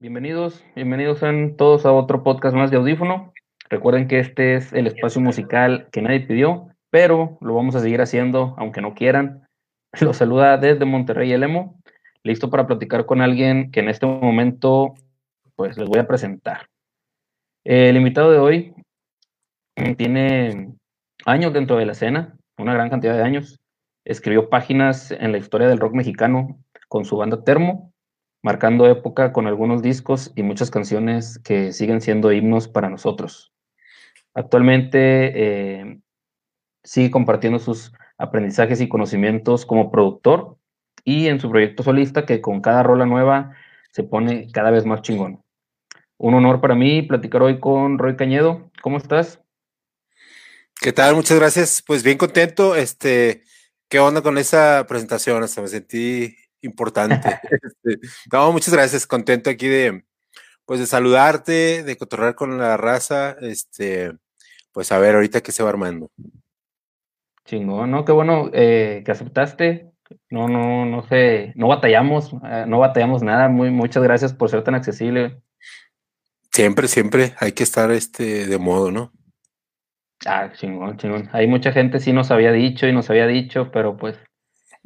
Bienvenidos, bienvenidos sean todos a otro podcast más de audífono. Recuerden que este es el espacio musical que nadie pidió, pero lo vamos a seguir haciendo aunque no quieran. Los saluda desde Monterrey el Emo, listo para platicar con alguien que en este momento pues les voy a presentar. El invitado de hoy tiene años dentro de la escena, una gran cantidad de años. Escribió páginas en la historia del rock mexicano con su banda Termo marcando época con algunos discos y muchas canciones que siguen siendo himnos para nosotros. Actualmente eh, sigue compartiendo sus aprendizajes y conocimientos como productor y en su proyecto solista que con cada rola nueva se pone cada vez más chingón. Un honor para mí platicar hoy con Roy Cañedo. ¿Cómo estás? ¿Qué tal? Muchas gracias. Pues bien contento. Este, ¿qué onda con esa presentación? Hasta me sentí importante. Este, no, muchas gracias, contento aquí de, pues de saludarte, de cotorrear con la raza, este, pues a ver ahorita qué se va armando. Chingón, ¿no? Qué bueno eh, que aceptaste. No, no, no sé, no batallamos, eh, no batallamos nada. Muy, muchas gracias por ser tan accesible. Siempre, siempre hay que estar este de modo, ¿no? Ah, chingón, chingón. Hay mucha gente sí nos había dicho y nos había dicho, pero pues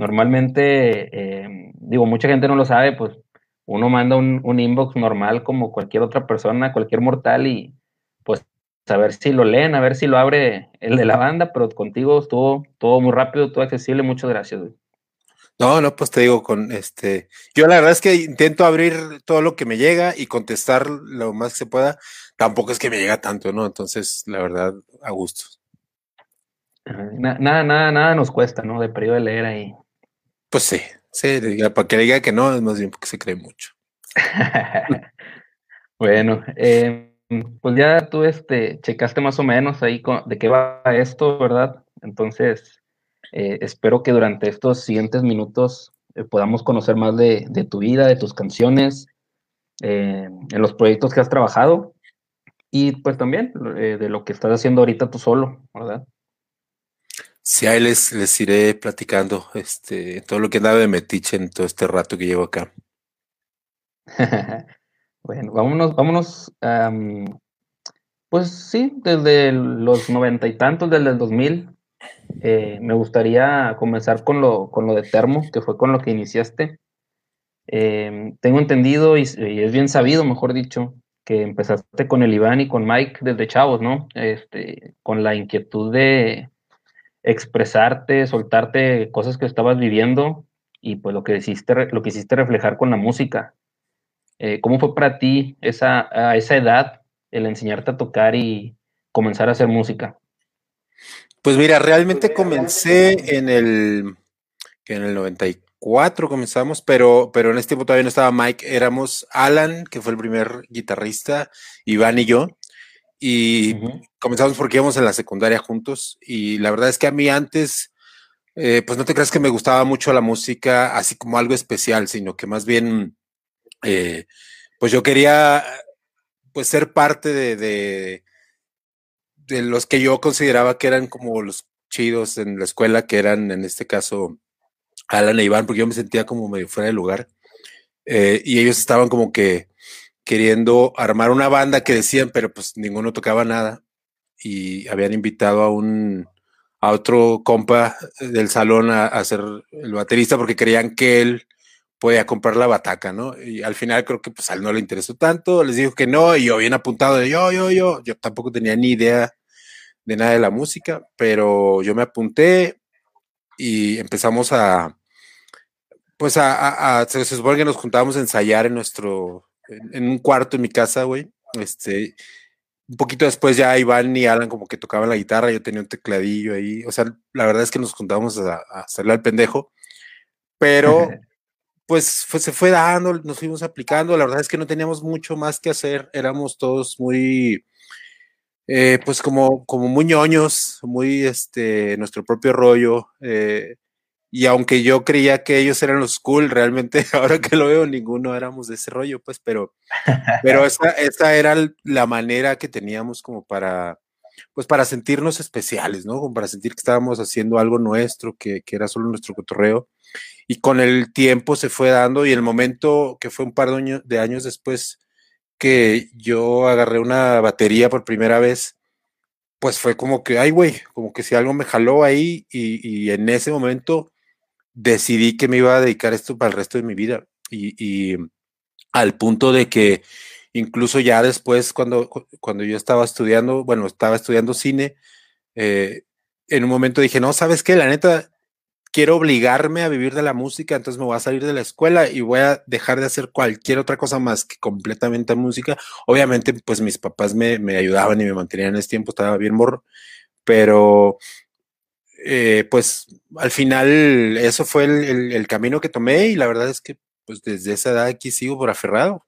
Normalmente, eh, digo, mucha gente no lo sabe, pues uno manda un, inbox normal como cualquier otra persona, cualquier mortal y pues a ver si lo leen, a ver si lo abre el de la banda, pero contigo estuvo todo muy rápido, todo accesible, muchas gracias. No, no, pues te digo, con este, yo la verdad es que intento abrir todo lo que me llega y contestar lo más que se pueda. Tampoco es que me llega tanto, ¿no? Entonces, la verdad, a gusto. Nada, nada, nada nos cuesta, ¿no? De periodo de leer ahí. Pues sí, sí, para que diga que no, es más bien porque se cree mucho. bueno, em, pues ya tú este, checaste más o menos ahí de qué va esto, ¿verdad? Entonces, eh, espero que durante estos siguientes minutos eh, podamos conocer más de, tu vida, de tus canciones, eh, en los proyectos que has trabajado y pues también de lo que estás haciendo ahorita tú solo, ¿verdad? Sí, ahí les, les iré platicando este, todo lo que andaba de metiche en todo este rato que llevo acá. bueno, vámonos, vámonos, pues sí, desde los noventa y tantos, desde el 2000, eh, me gustaría comenzar con lo, con lo de Termo, que fue con lo que iniciaste. Em, tengo entendido y, y, es bien sabido, mejor dicho, que empezaste con el Iván y con Mike desde chavos, ¿no? Este, con la inquietud de, expresarte, soltarte cosas que estabas viviendo y pues lo que hiciste, lo que hiciste reflejar con la música. Eh, ¿Cómo fue para ti esa, a esa edad el enseñarte a tocar y comenzar a hacer música? Pues mira, realmente comencé en el, en el 94 comenzamos, pero, pero en este tiempo todavía no estaba Mike, éramos Alan, que fue el primer guitarrista, Iván y yo. Y comenzamos porque íbamos en la secundaria juntos. Y la verdad es que a mí antes, eh, pues no te creas que me gustaba mucho la música así como algo especial, sino que más bien, eh, pues yo quería pues ser parte de, de, de, los que yo consideraba que eran como los chidos en la escuela, que eran en este caso Alan e Iván, porque yo me sentía como medio fuera de lugar. Eh, y ellos estaban como que queriendo armar una banda que decían, pero pues ninguno tocaba nada. Y habían invitado a un a otro compa del salón a, a ser el baterista porque creían que él podía comprar la bataca, ¿no? Y al final creo que pues a él no le interesó tanto, les dijo que no, y yo bien apuntado yo, yo, yo, yo tampoco tenía ni idea de nada de la música, pero yo me apunté y empezamos a, pues a, a, se supone que nos juntábamos a ensayar en nuestro, en, un cuarto en mi casa, güey. Este, un poquito después ya Iván y Alan como que tocaban la guitarra, yo tenía un tecladillo ahí, o sea, la verdad es que nos juntábamos a, hacerle al pendejo, pero pues se fue dando, nos fuimos aplicando, la verdad es que no teníamos mucho más que hacer, éramos todos muy, eh, pues como, como muy ñoños, muy, este, nuestro propio rollo, eh, y aunque yo creía que ellos eran los cool, realmente ahora que lo veo, ninguno éramos de ese rollo, pues, pero, pero esa, esa era la manera que teníamos como para, pues para sentirnos especiales, ¿no? Como para sentir que estábamos haciendo algo nuestro, que, que era solo nuestro cotorreo. Y con el tiempo se fue dando y el momento que fue un par de años, de años después que yo agarré una batería por primera vez, pues fue como que, ay, güey, como que si algo me jaló ahí y, y, en ese momento decidí que me iba a dedicar esto para el resto de mi vida. Y, al punto de que incluso ya después, cuando, cuando yo estaba estudiando, bueno, estaba estudiando cine, eh, en un momento dije, no, ¿sabes qué? La neta, quiero obligarme a vivir de la música, entonces me voy a salir de la escuela y voy a dejar de hacer cualquier otra cosa más que completamente música. Obviamente, pues mis papás me, me ayudaban y me mantenían en ese tiempo, estaba bien morro, pero eh, pues al final eso fue el, el, el, camino que tomé y la verdad es que pues desde esa edad aquí sigo por aferrado.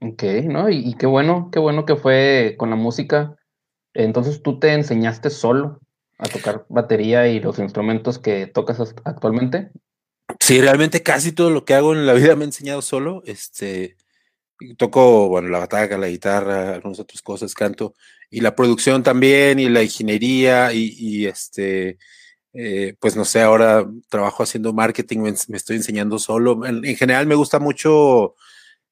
Ok, ¿no? Y, y qué bueno, qué bueno que fue con la música. Entonces tú te enseñaste solo a tocar batería y los instrumentos que tocas actualmente? Sí, realmente casi todo lo que hago en la vida me he enseñado solo. Este, toco, bueno, la bataca, la guitarra, algunas otras cosas, canto, y la producción también, y la ingeniería, y, este, eh, pues no sé, ahora trabajo haciendo marketing, me, estoy enseñando solo. En, en, general me gusta mucho,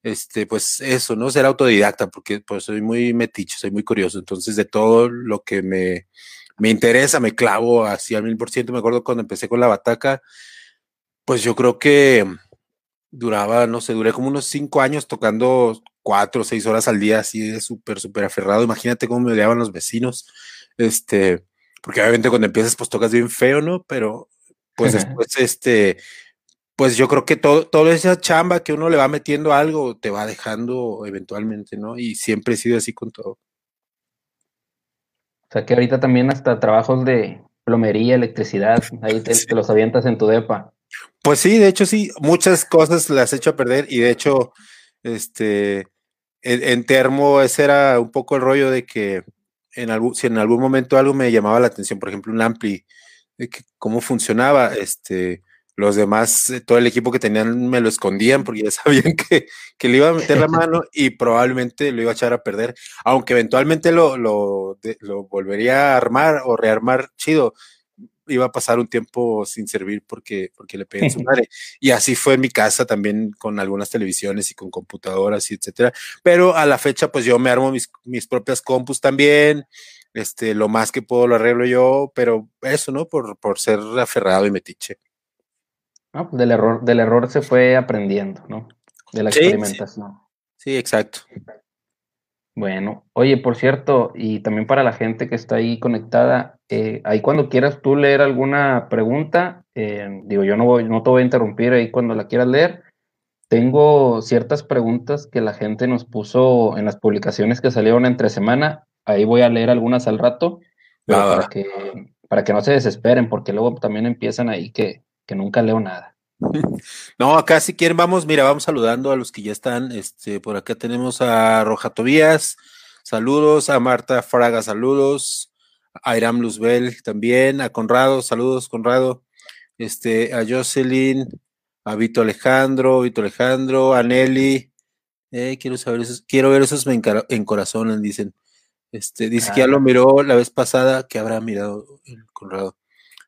este, pues eso, ¿no? Ser autodidacta, porque pues soy muy metiche, soy muy curioso. Entonces, de todo lo que me, me interesa, me clavo así al mil por ciento. Me acuerdo cuando empecé con la bataca, pues yo creo que duraba, no sé, duré como unos cinco años tocando cuatro o seis horas al día, así de súper, súper aferrado. Imagínate cómo me odiaban los vecinos. Este, porque obviamente cuando empiezas, pues tocas bien feo, ¿no? Pero pues después, este, pues yo creo que todo, toda esa chamba que uno le va metiendo algo te va dejando eventualmente, ¿no? Y siempre he sido así con todo. O sea que ahorita también hasta trabajos de plomería, electricidad, ahí te, sí. te, los avientas en tu depa. Pues sí, de hecho sí, muchas cosas las he hecho a perder y de hecho, este, en, termo ese era un poco el rollo de que en algún, si en algún momento algo me llamaba la atención, por ejemplo, un ampli, de que cómo funcionaba, este, los demás, eh, todo el equipo que tenían me lo escondían porque ya sabían que, que le iba a meter la mano y probablemente lo iba a echar a perder, aunque eventualmente lo, lo, lo volvería a armar o rearmar chido, iba a pasar un tiempo sin servir porque, porque le pegué a su madre. Y así fue en mi casa también con algunas televisiones y con computadoras y etcétera. Pero a la fecha, pues yo me armo mis, mis propias compus también. Este, lo más que puedo lo arreglo yo, pero eso, ¿no? Por, por ser aferrado y metiche. ¿no? Del error, del error se fue aprendiendo, ¿no? De la sí, experimentación. Sí. sí, exacto. Bueno, oye, por cierto, y también para la gente que está ahí conectada, eh, ahí cuando quieras tú leer alguna pregunta, eh, digo, yo no, voy, no te voy a interrumpir ahí cuando la quieras leer. Tengo ciertas preguntas que la gente nos puso en las publicaciones que salieron entre semana. Ahí voy a leer algunas al rato, para, que, para que no se desesperen, porque luego también empiezan ahí que, que nunca leo nada. No, acá si quieren vamos, mira, vamos saludando a los que ya están. Este, por acá tenemos a Roja Tobías, saludos, a Marta Fraga, saludos, a Iram Luzbel también, a Conrado, saludos, Conrado, este, a Jocelyn, a Vito Alejandro, Vito Alejandro, a Nelly, eh, quiero saber esos, quiero ver esos me encorazonan, dicen. Este, dice ah, que ya lo miró la vez pasada, que habrá mirado el Conrado.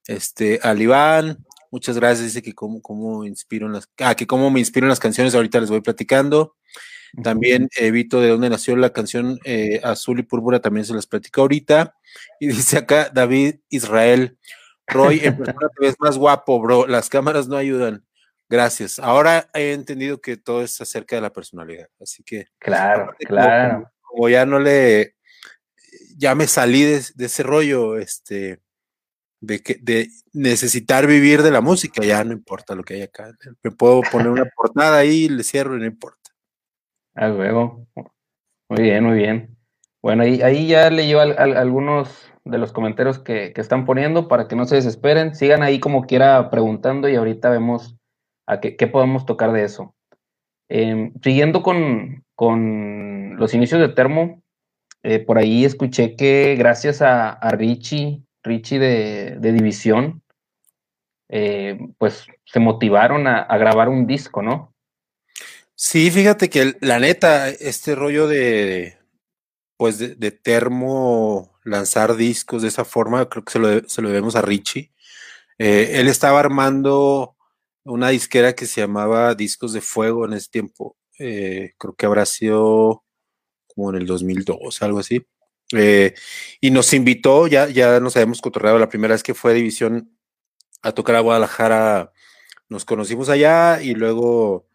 Este, al Iván, Muchas gracias. Dice que cómo, cómo inspiro en las, ah, que cómo me inspiro en las canciones. Ahorita les voy platicando. También Evito de dónde nació la canción eh, Azul y Púrpura, también se las platico ahorita. Y dice acá David Israel, Roy, en persona te ves más guapo, bro. Las cámaras no ayudan. Gracias. Ahora he entendido que todo es acerca de la personalidad. Así que. Claro, claro. Como, como, ya no le. Ya me salí de, de ese rollo, este de, que, de necesitar vivir de la música, ya no importa lo que hay acá. Me puedo poner una portada ahí y le cierro y no importa. A luego. Muy bien, muy bien. Bueno, ahí, ahí ya leí al, al, algunos de los comentarios que, que, están poniendo para que no se desesperen. Sigan ahí como quiera preguntando y ahorita vemos a qué, qué podemos tocar de eso. Eh, siguiendo con, con, los inicios de Termo, eh, por ahí escuché que gracias a, a Richie Richie de, de División, eh, pues se motivaron a, grabar un disco, ¿no? Sí, fíjate que la neta, este rollo de, pues de, termo lanzar discos de esa forma, creo que se lo, se lo debemos a Richie. Eh, él estaba armando una disquera que se llamaba Discos de Fuego en ese tiempo. Eh, creo que habrá sido como en el 2002, algo así. Eh, y nos invitó, ya, ya nos habíamos cotorreado la primera vez que fue División a tocar a Guadalajara, nos conocimos allá y luego,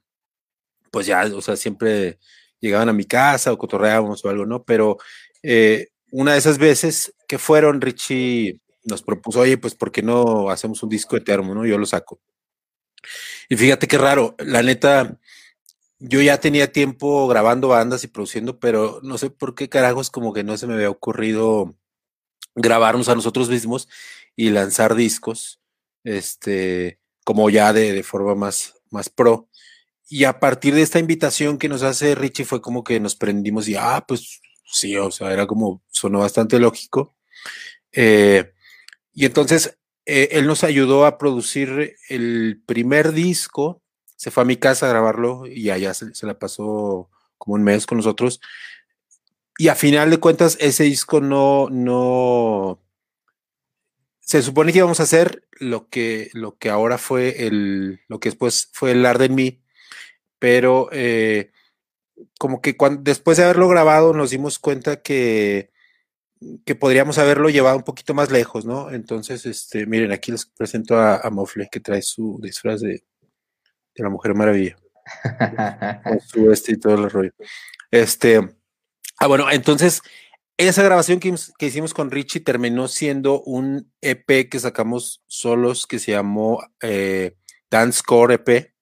pues ya, o sea, siempre llegaban a mi casa o cotorreábamos o algo, ¿no? Pero eh, una de esas veces que fueron, Richie nos propuso, oye, pues, ¿por qué no hacemos un disco de termo, no? Yo lo saco. Y fíjate qué raro, la neta, yo ya tenía tiempo grabando bandas y produciendo, pero no sé por qué carajos como que no se me había ocurrido grabarnos a nosotros mismos y lanzar discos, este, como ya de, de forma más, más pro. Y a partir de esta invitación que nos hace Richie fue como que nos prendimos y, ah, pues sí, o sea, era como, sonó bastante lógico. Eh, y entonces eh, él nos ayudó a producir el primer disco, se fue a mi casa a grabarlo y allá se, la pasó como un mes con nosotros. Y a final de cuentas, ese disco no, no, se supone que íbamos a hacer lo que, lo que ahora fue el, lo que después fue el Arden Me, pero eh, como que cuando, después de haberlo grabado nos dimos cuenta que, que podríamos haberlo llevado un poquito más lejos, ¿no? Entonces, este, miren, aquí les presento a, a Mofle, que trae su disfraz de, de la Mujer Maravilla. con su este y todo el rollo. Este, ah, bueno, entonces, esa grabación que, que, hicimos con Richie terminó siendo un EP que sacamos solos que se llamó eh, Dance Core EP.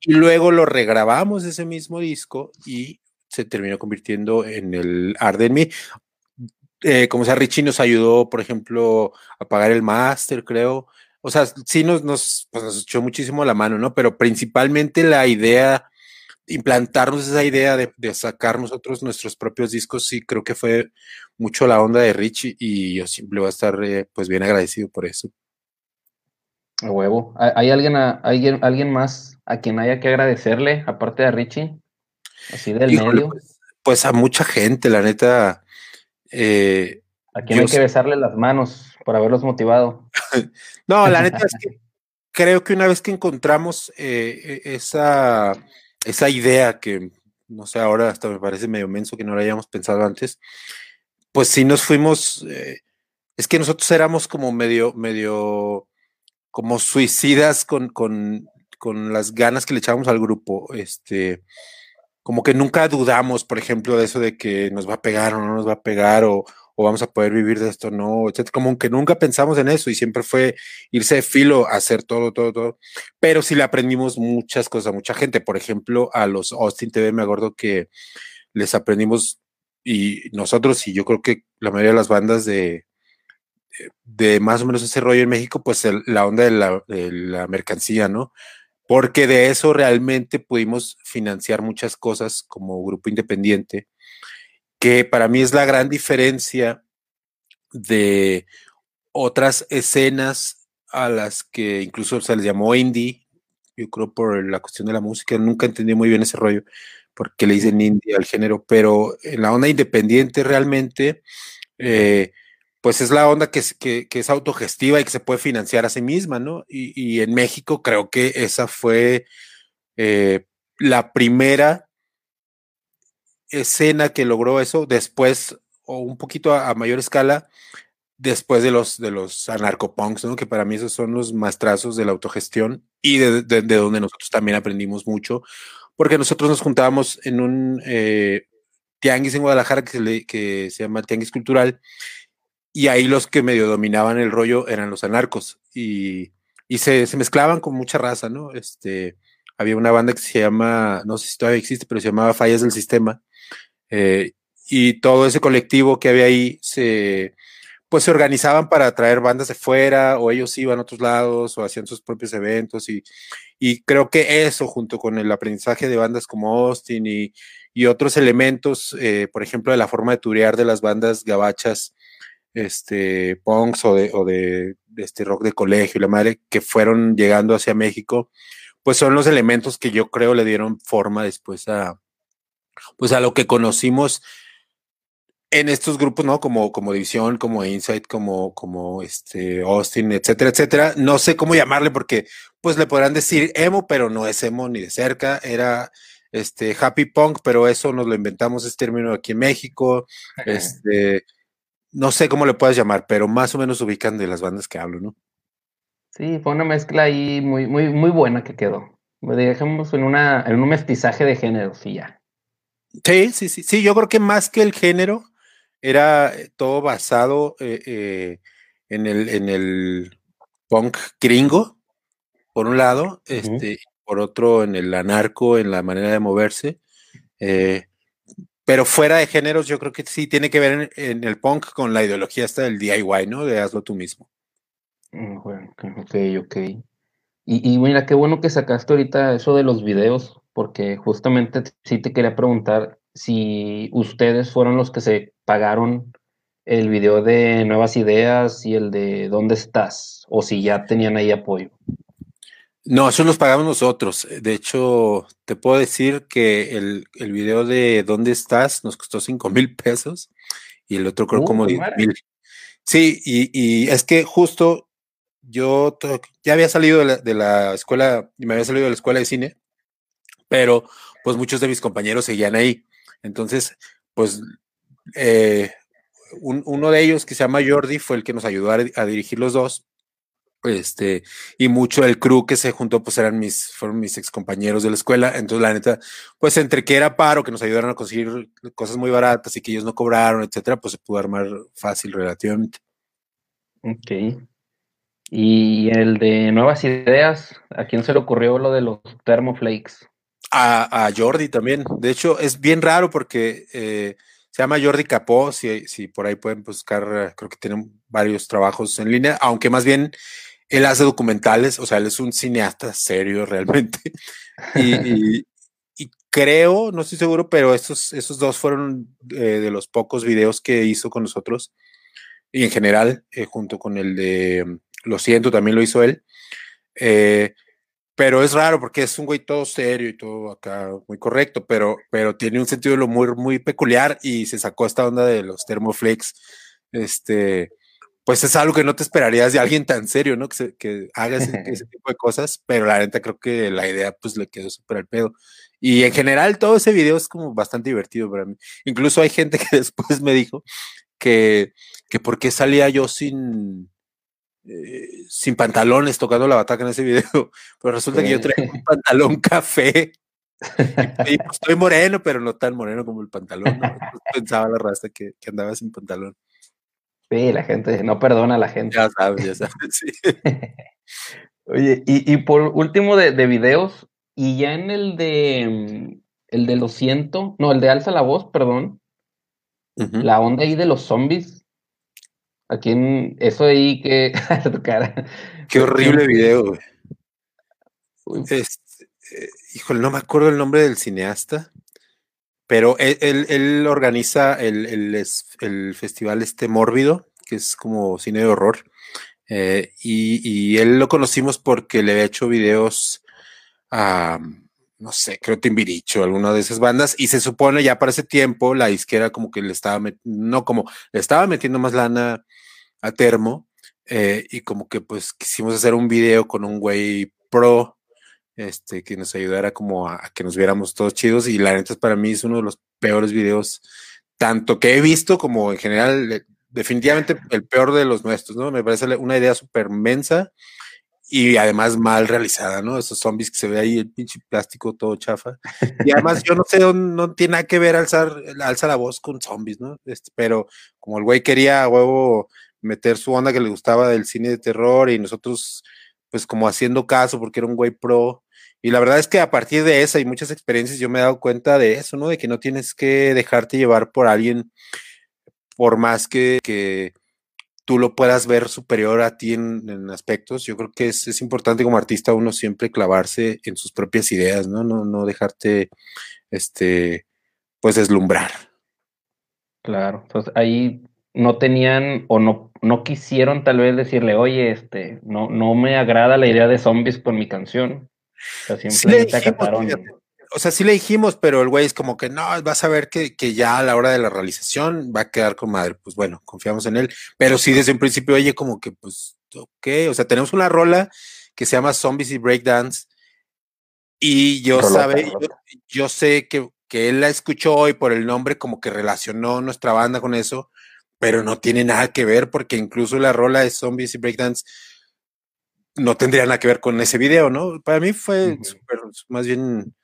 Y luego lo regrabamos ese mismo disco y se terminó convirtiendo en el Arden Me. Eh, como sea, Richie nos ayudó, por ejemplo, a pagar el máster, creo. O sea, sí nos, nos, pues nos echó muchísimo la mano, ¿no? Pero principalmente la idea, implantarnos esa idea de, de, sacar nosotros nuestros propios discos, sí creo que fue mucho la onda de Richie y yo siempre voy a estar eh, pues bien agradecido por eso. A huevo. ¿Hay alguien, a, alguien, alguien más a quien haya que agradecerle, aparte de Richie? Así del medio. Pues, pues, a mucha gente, la neta. Eh, a quien hay que besarle las manos por haberlos motivado. no, la neta es que creo que una vez que encontramos eh, e, esa, esa idea que, no sé, ahora hasta me parece medio menso que no lo hayamos pensado antes, pues sí nos fuimos, eh, es que nosotros éramos como medio, medio, como suicidas con, con, con las ganas que le echábamos al grupo, este, como que nunca dudamos, por ejemplo, de eso de que nos va a pegar o no nos va a pegar, o, o vamos a poder vivir de esto, no, etc. Como que nunca pensamos en eso y siempre fue irse de filo hacer todo, todo, todo. Pero sí le aprendimos muchas cosas a mucha gente. Por ejemplo, a los Austin TV me acuerdo que les aprendimos y nosotros y yo creo que la mayoría de las bandas de, de más o menos ese rollo en México, pues la onda de la mercancía, ¿no? Porque de eso realmente pudimos financiar muchas cosas como grupo independiente que para mí es la gran diferencia de otras escenas a las que incluso se les llamó indie, yo creo por la cuestión de la música, nunca entendí muy bien ese rollo, porque le dicen indie al género, pero en la onda independiente realmente, eh, pues es la onda que, que, es autogestiva y que se puede financiar a sí misma, ¿no? Y, y en México creo que esa fue eh, la primera escena que logró eso después, o un poquito a, mayor escala, después de los, de los anarcopunks, ¿no? que para mí esos son los maestrazos de la autogestión y de, de, de donde nosotros también aprendimos mucho, porque nosotros nos juntábamos en un eh, tianguis en Guadalajara que se, le, que se llama Tianguis Cultural, y ahí los que medio dominaban el rollo eran los anarcos, y, y se, se mezclaban con mucha raza, ¿no? Este, había una banda que se llama, no sé si todavía existe, pero se llamaba Fallas del Sistema, eh, y todo ese colectivo que había ahí se, pues se organizaban para traer bandas de fuera o ellos iban a otros lados o hacían sus propios eventos y, y creo que eso junto con el aprendizaje de bandas como Austin y, y otros elementos, eh, por ejemplo, de la forma de turear de las bandas gabachas, este, punks o de, o de, de este rock de colegio la madre que fueron llegando hacia México, pues son los elementos que yo creo le dieron forma después a, pues a lo que conocimos en estos grupos, ¿no? Como, como División, como Insight, como, como este Austin, etcétera, etcétera. No sé cómo llamarle porque, pues le podrán decir emo, pero no es emo ni de cerca. Era este happy punk, pero eso nos lo inventamos este término aquí en México. Este, no sé cómo le puedas llamar, pero más o menos ubican de las bandas que hablo, ¿no? Sí, fue una mezcla ahí muy, muy, muy buena que quedó. Dejemos en una, en un mestizaje de géneros y ya. Sí, sí, sí, sí, yo creo que más que el género, era eh, todo basado eh, eh, en, el, en el punk gringo, por un lado, este, por otro en el anarco, en la manera de moverse. pero fuera de géneros, yo creo que sí tiene que ver en, el punk con la ideología esta del DIY, ¿no? De hazlo tú mismo. Mm, ok, ok. Y, y mira, qué bueno que sacaste ahorita eso de los videos, porque justamente sí te quería preguntar si ustedes fueron los que se pagaron el video de Nuevas Ideas y el de ¿Dónde estás? O si ya tenían ahí apoyo. No, eso los pagamos nosotros. De hecho, te puedo decir que el, el video de ¿Dónde estás? nos costó 5 mil pesos y el otro creo uh, como 10 mil. Sí, y, y, es que justo yo ya había salido de la, de la escuela, me había salido de la escuela de cine, pero pues muchos de mis compañeros seguían ahí. Entonces, pues eh, uno de ellos que se llama Jordi fue el que nos ayudó a, dirigir los dos. Este, y mucho del crew que se juntó, pues eran mis, fueron mis ex compañeros de la escuela. Entonces, la neta, pues entre que era paro, que nos ayudaron a conseguir cosas muy baratas y que ellos no cobraron, etcétera, pues se pudo armar fácil relativamente. Ok. Y el de nuevas ideas, ¿a quién se le ocurrió lo de los thermoflakes? A, Jordi también. De hecho, es bien raro porque eh, se llama Jordi Capó, si, si por ahí pueden buscar, creo que tiene varios trabajos en línea, aunque más bien él hace documentales, o sea, él es un cineasta serio realmente. Y, creo, no estoy seguro, pero estos, esos dos fueron eh, de los pocos videos que hizo con nosotros. Y en general, eh, junto con el de Lo siento, también lo hizo él. Eh, pero es raro porque es un güey todo serio y todo acá muy correcto, pero, pero tiene un sentido de lo muy, muy peculiar y se sacó esta onda de los thermoflex. Este, pues es algo que no te esperarías de alguien tan serio, ¿no? Que, que haga ese, tipo de cosas, pero la neta creo que la idea pues le quedó súper al pedo. Y en general todo ese video es como bastante divertido para mí. Incluso hay gente que después me dijo que, que por qué salía yo sin, eh, sin pantalones tocando la bataca en ese video, pero resulta que yo traigo un pantalón café. Y, pues, estoy moreno, pero no tan moreno como el pantalón. Pensaba la raza que, andaba sin pantalón. Sí, la gente no perdona a la gente. Ya sabes, ya sabes, sí. Oye, y, por último de, videos, y ya en el de el de lo siento, no, el de alza la voz, perdón. La onda ahí de los zombies, Aquí en eso ahí que tu cara. Qué horrible video, güey. Este, eh, híjole, no me acuerdo el nombre del cineasta, pero él, organiza el, el, festival este Mórbido, que es como cine de horror. Eh, y, él lo conocimos porque le había hecho videos a, no sé, creo Timbiricho, alguna de esas bandas, y se supone ya para ese tiempo la izquierda como que le estaba, no como, le estaba metiendo más lana a Termo eh, y como que pues quisimos hacer un video con un güey pro este, que nos ayudara como a, que nos viéramos todos chidos y la neta para mí es uno de los peores videos tanto que he visto como en general definitivamente el peor de los nuestros, ¿no? Me parece una idea súper mensa y además mal realizada, ¿no? Esos zombies que se ve ahí, el pinche plástico todo chafa. Y además yo no sé, no tiene nada que ver alzar, alza la voz con zombies, ¿no? Este, pero como el güey quería huevo meter su onda que le gustaba del cine de terror y nosotros pues como haciendo caso porque era un güey pro. Y la verdad es que a partir de esa y muchas experiencias yo me he dado cuenta de eso, ¿no? De que no tienes que dejarte llevar por alguien por más que, que tú lo puedas ver superior a ti en, aspectos. Yo creo que es, es, importante como artista uno siempre clavarse en sus propias ideas, ¿no? No, no dejarte, este, pues deslumbrar. Claro, entonces ahí no tenían o no, no quisieron tal vez decirle, oye, este, no, no me agrada la idea de zombies con mi canción. O sea, simplemente acataron. O sea, sí le dijimos, pero el güey es como que no, vas a ver que, que, ya a la hora de la realización va a quedar con madre. Pues bueno, confiamos en él. Pero sí, desde un principio, oye, como que, pues, ok, o sea, tenemos una rola que se llama Zombies y Breakdance. Y yo sabe, yo, yo, sé que, que él la escuchó y por el nombre como que relacionó nuestra banda con eso, pero no tiene nada que ver porque incluso la rola de Zombies y Breakdance no tendría nada que ver con ese video, ¿no? Para mí fue uh -huh. super, más bien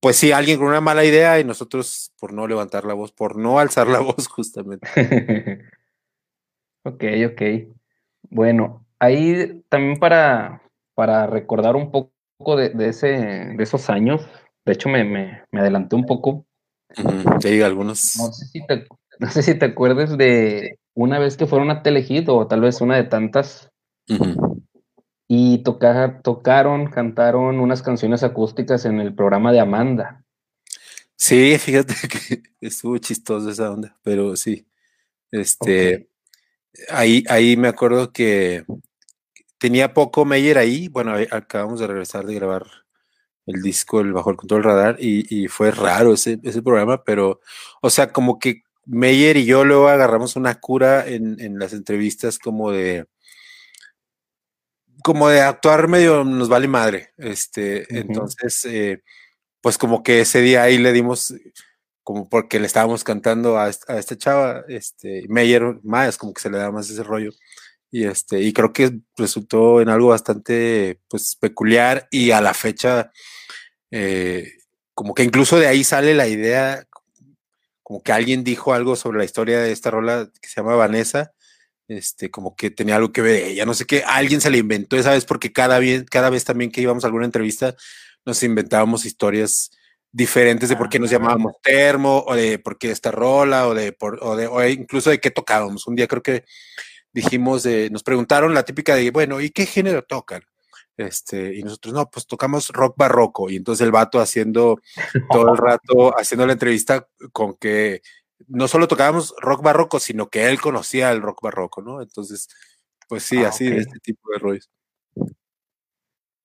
pues sí, alguien con una mala idea y nosotros por no levantar la voz, por no alzar la voz justamente. ok, ok. Bueno, ahí también para, para recordar un poco de, de, ese, de esos años, de hecho me, me, me adelanté un poco. Sí, algunos. No sé, si te, no sé si te acuerdas de una vez que fueron a Telehit o tal vez una de tantas. Uh -huh y toca, tocaron, cantaron unas canciones acústicas en el programa de Amanda. Sí, fíjate que estuvo chistoso esa onda, pero sí. Este, okay. ahí, ahí me acuerdo que tenía poco Meyer ahí. Bueno, acabamos de regresar de grabar el disco el Bajo el Control Radar y, y fue raro ese, ese, programa, pero, o sea, como que Meyer y yo luego agarramos una cura en, en las entrevistas como de como de actuar medio nos vale madre. Este, uh -huh. entonces, eh, pues como que ese día ahí le dimos, como porque le estábamos cantando a, a esta chava, este, Meyer más, como que se le da más ese rollo. Y este, y creo que resultó en algo bastante pues peculiar y a la fecha, eh, como que incluso de ahí sale la idea, como que alguien dijo algo sobre la historia de esta rola que se llama Vanessa, este, como que tenía algo que ver ella, no sé qué, alguien se le inventó esa vez porque cada vez, cada vez también que íbamos a alguna entrevista nos inventábamos historias diferentes de por qué nos llamábamos termo o de por qué esta rola o de, por, o de o incluso de qué tocábamos. Un día creo que dijimos, de, nos preguntaron la típica de, bueno, ¿y qué género tocan? Este, y nosotros, no, pues tocamos rock barroco. Y entonces el vato haciendo todo el rato, haciendo la entrevista con que no solo tocábamos rock barroco, sino que él conocía el rock barroco, ¿no? Entonces, pues sí, ah, así okay. de este tipo de rollos.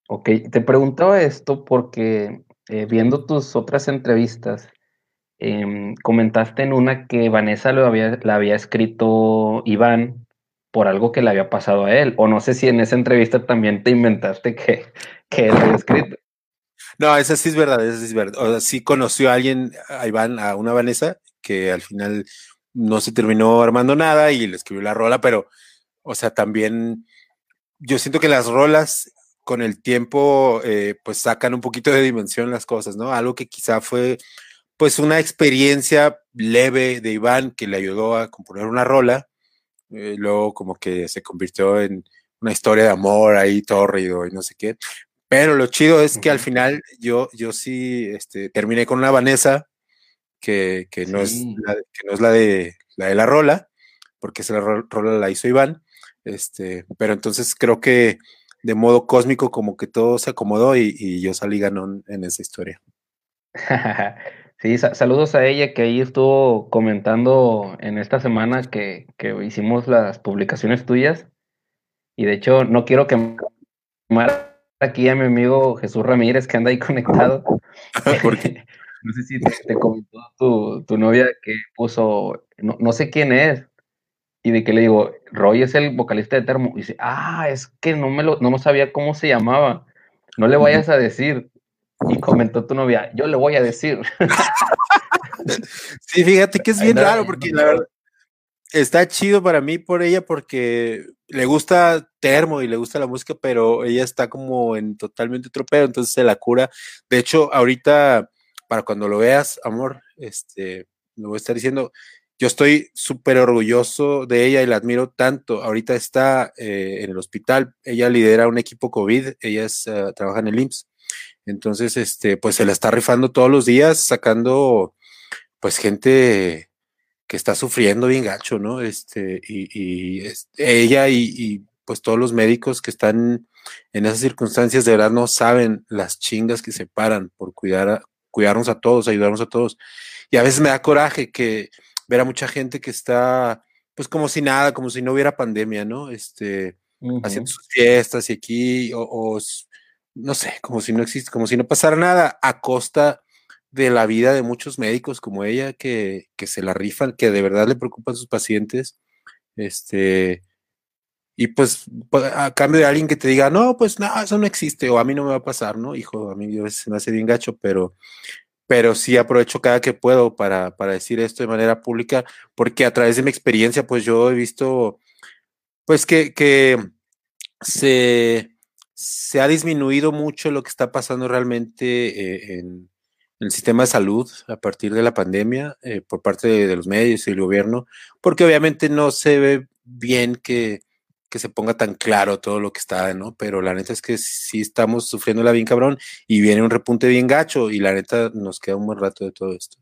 Ok, te preguntaba esto porque eh, viendo tus otras entrevistas, eh, comentaste en una que Vanessa lo había, la había escrito Iván por algo que le había pasado a él, o no sé si en esa entrevista también te inventaste que, que él había escrito. No, esa sí es verdad, esa sí es verdad. O sea, sí conoció a alguien, a Iván, a una Vanessa, que al final no se terminó armando nada y le escribió la rola, pero, o sea, también yo siento que las rolas con el tiempo, eh, pues sacan un poquito de dimensión las cosas, ¿no? Algo que quizá fue, pues, una experiencia leve de Iván que le ayudó a componer una rola, eh, luego como que se convirtió en una historia de amor ahí tórrido y no sé qué. Pero lo chido es que al final yo, yo sí este, terminé con una Vanessa que, que, no sí. es la, que no es la de la de la rola, porque esa rola la hizo Iván. Este, pero entonces creo que de modo cósmico como que todo se acomodó y, y yo salí ganón en esa historia. sí, saludos a ella que ahí estuvo comentando en esta semana que, que hicimos las publicaciones tuyas. Y de hecho, no quiero que aquí a mi amigo Jesús Ramírez que anda ahí conectado. Porque no sé si te, te comentó tu, tu, novia que puso, no, no, sé quién es, y de que le digo, Roy es el vocalista de Termo, y dice, ah, es que no me lo, no sabía cómo se llamaba, no le vayas a decir. Y comentó tu novia, yo le voy a decir. sí, fíjate que es bien raro, porque la verdad, está chido para mí por ella porque le gusta termo y le gusta la música, pero ella está como en totalmente otro pedo, entonces se la cura. De hecho, ahorita, para cuando lo veas, amor, este, lo voy a estar diciendo, yo estoy súper orgulloso de ella y la admiro tanto. Ahorita está eh, en el hospital, ella lidera un equipo COVID, ella es, uh, trabaja en el IMSS. Entonces, este, pues se la está rifando todos los días, sacando, pues, gente que está sufriendo bien gacho, ¿no? Este, y, ella y, y, pues todos los médicos que están en esas circunstancias de verdad no saben las chingas que se paran por cuidar a, cuidarnos a todos, ayudarnos a todos. Y a veces me da coraje que ver a mucha gente que está pues como si nada, como si no hubiera pandemia, ¿no? Este, uh -huh. haciendo sus fiestas y aquí, o, o, no sé, como si no existe, como si no pasara nada, a costa de la vida de muchos médicos como ella que, que se la rifan, que de verdad le preocupan sus pacientes. Este, y pues, pues, a cambio de alguien que te diga, no, pues no, eso no existe, o a mí no me va a pasar, ¿no? Hijo, a mí se me hace bien gacho, pero, pero sí aprovecho cada que puedo para, para decir esto de manera pública, porque a través de mi experiencia, pues yo he visto, pues que, que se, se ha disminuido mucho lo que está pasando realmente eh, en, el sistema de salud a partir de la pandemia eh, por parte de, los medios y el gobierno, porque obviamente no se ve bien que que se ponga tan claro todo lo que está, ¿no? Pero la neta es que sí estamos sufriendo la bien cabrón y viene un repunte bien gacho y la neta nos queda un buen rato de todo esto.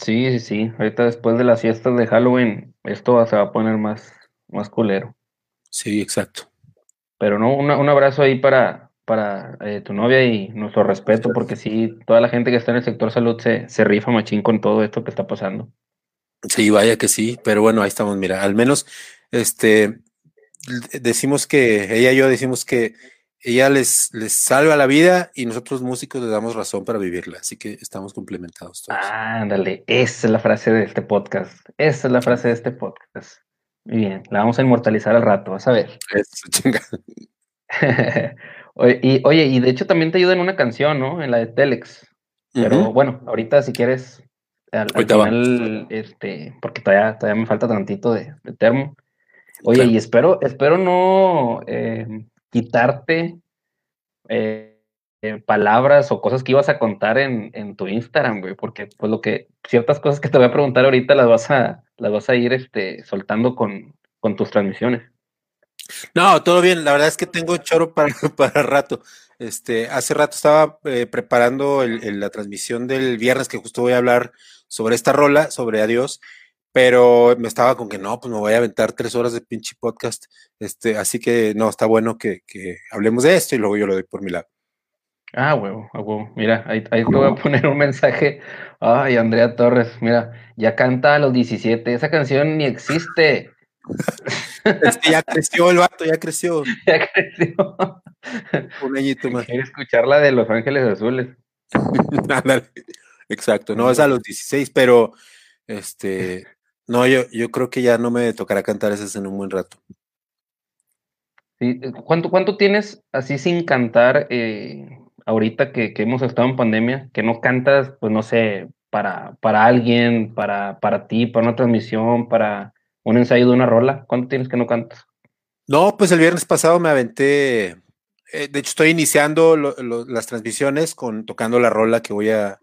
Sí, sí, sí. Ahorita después de las fiestas de Halloween, esto se va a poner más, más culero. Sí, exacto. Pero no, un abrazo ahí para, para eh, tu novia y nuestro respeto, porque sí, toda la gente que está en el sector salud se, se rifa machín con todo esto que está pasando. Sí, vaya que sí, pero bueno, ahí estamos, mira, al menos este decimos que, ella y yo decimos que ella les, les salva la vida y nosotros músicos les damos razón para vivirla, así que estamos complementados todos. Ándale, esa es la frase de este podcast, esa es la frase de este podcast. Muy bien, la vamos a inmortalizar al rato, vas a ver. oye, y, oye, y de hecho también te ayuda en una canción, ¿no? En la de Telex. Pero bueno, ahorita si quieres, al, final, este, porque todavía, todavía me falta tantito de, de termo. Oye, y espero, espero no eh, quitarte eh, eh, palabras o cosas que ibas a contar en, en, tu Instagram, güey, porque pues lo que, ciertas cosas que te voy a preguntar ahorita las vas a, las vas a ir este, soltando con, con tus transmisiones. No, todo bien, la verdad es que tengo choro para, para rato. Este, hace rato estaba preparando el, la transmisión del viernes que justo voy a hablar sobre esta rola, sobre Adiós, pero me estaba con que no, pues me voy a aventar tres horas de pinche podcast. Este, así que no, está bueno que, que hablemos de esto y luego yo lo doy por mi lado. Ah, huevo, huevo. Mira, ahí, ahí, te voy a poner un mensaje. Ay, Andrea Torres, mira, ya canta a los 17. Esa canción ni existe. es que ya creció el vato, ya creció. Ya creció. Un añito más. Quiere escuchar la de Los Ángeles Azules. Exacto, no es a los 16, pero este, no, yo, yo creo que ya no me tocará cantar esas en un buen rato. Sí, eh, ¿cuánto, ¿Cuánto tienes así sin cantar eh, ahorita que, que, hemos estado en pandemia? Que no cantas, pues no sé, para, para alguien, para, para ti, para una transmisión, para un ensayo de una rola. ¿Cuánto tienes que no cantas? No, pues el viernes pasado me aventé. Eh, de hecho, estoy iniciando lo, lo, las transmisiones con tocando la rola que voy a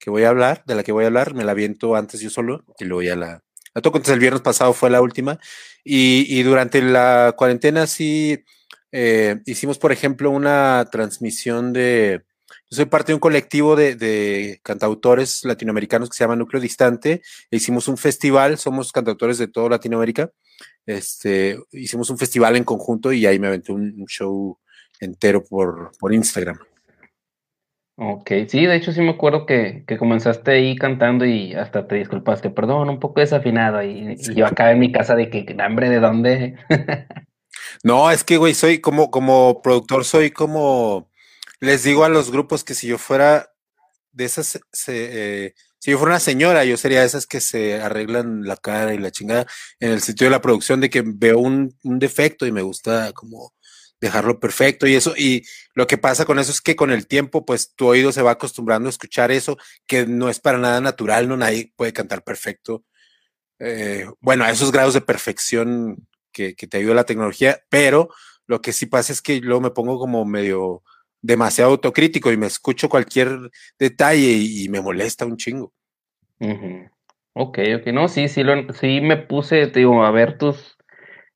que voy a hablar, de la que voy a hablar. Me la viento antes yo solo y luego ya la, la toco. Entonces el viernes pasado fue la última. Y, durante la cuarentena sí eh, hicimos, por ejemplo, una transmisión de... Yo soy parte de un colectivo de, de, cantautores latinoamericanos que se llama Núcleo Distante. E hicimos un festival, somos cantautores de toda Latinoamérica. Este, hicimos un festival en conjunto y ahí me aventé un, un show entero por, por Instagram. Ok, sí, de hecho sí me acuerdo que, que, comenzaste ahí cantando y hasta te disculpaste, perdón, un poco desafinado y, sí. y yo acá en mi casa de que, hambre, ¿de dónde? no, es que, güey, soy como, como productor, soy como, les digo a los grupos que si yo fuera de esas, se, eh, si yo fuera una señora, yo sería de esas que se arreglan la cara y la chingada en el sitio de la producción de que veo un, un defecto y me gusta como dejarlo perfecto y eso. Y lo que pasa con eso es que con el tiempo, pues tu oído se va acostumbrando a escuchar eso, que no es para nada natural, no nadie puede cantar perfecto. Eh, bueno, a esos grados de perfección que, que, te ayuda la tecnología, pero lo que sí pasa es que luego me pongo como medio demasiado autocrítico y me escucho cualquier detalle y, me molesta un chingo. Ok, ok, no, sí, sí, lo, sí me puse, te digo, a ver tus,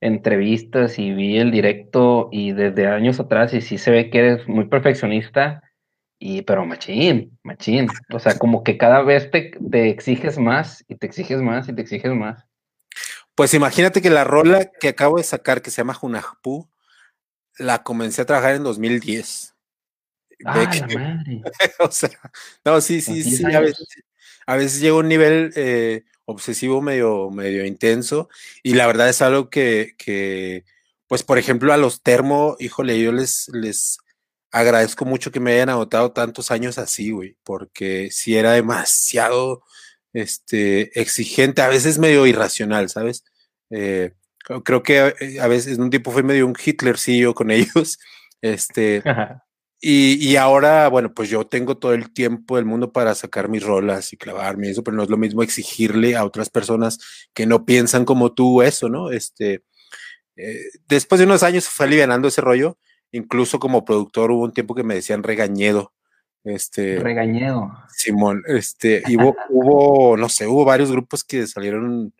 entrevistas y vi el directo y desde años atrás y sí se ve que eres muy perfeccionista y pero machín, machín, o sea, como que cada vez te, te exiges más y te exiges más y te exiges más. Pues imagínate que la rola que acabo de sacar que se llama Junajpú la comencé a trabajar en 2010. Ah, la madre. o sea, no, sí, sí, sí, a veces, a veces llega un nivel eh, obsesivo medio, medio intenso. Y la verdad es algo que, que, pues, por ejemplo, a los termo, híjole, yo les, les agradezco mucho que me hayan agotado tantos años así, güey, porque si era demasiado este, exigente, a veces medio irracional, ¿sabes? Eh, creo que eh, a veces un tiempo fue medio un Hitlercillo con ellos, este, y, y, ahora, bueno, pues yo tengo todo el tiempo del mundo para sacar mis rolas y clavarme eso, pero no es lo mismo exigirle a otras personas que no piensan como tú eso, ¿no? Este, eh, después de unos años fue alivianando ese rollo, incluso como productor hubo un tiempo que me decían regañedo. Este, regañedo. Simón, este, y hubo, hubo, no sé, hubo varios grupos que salieron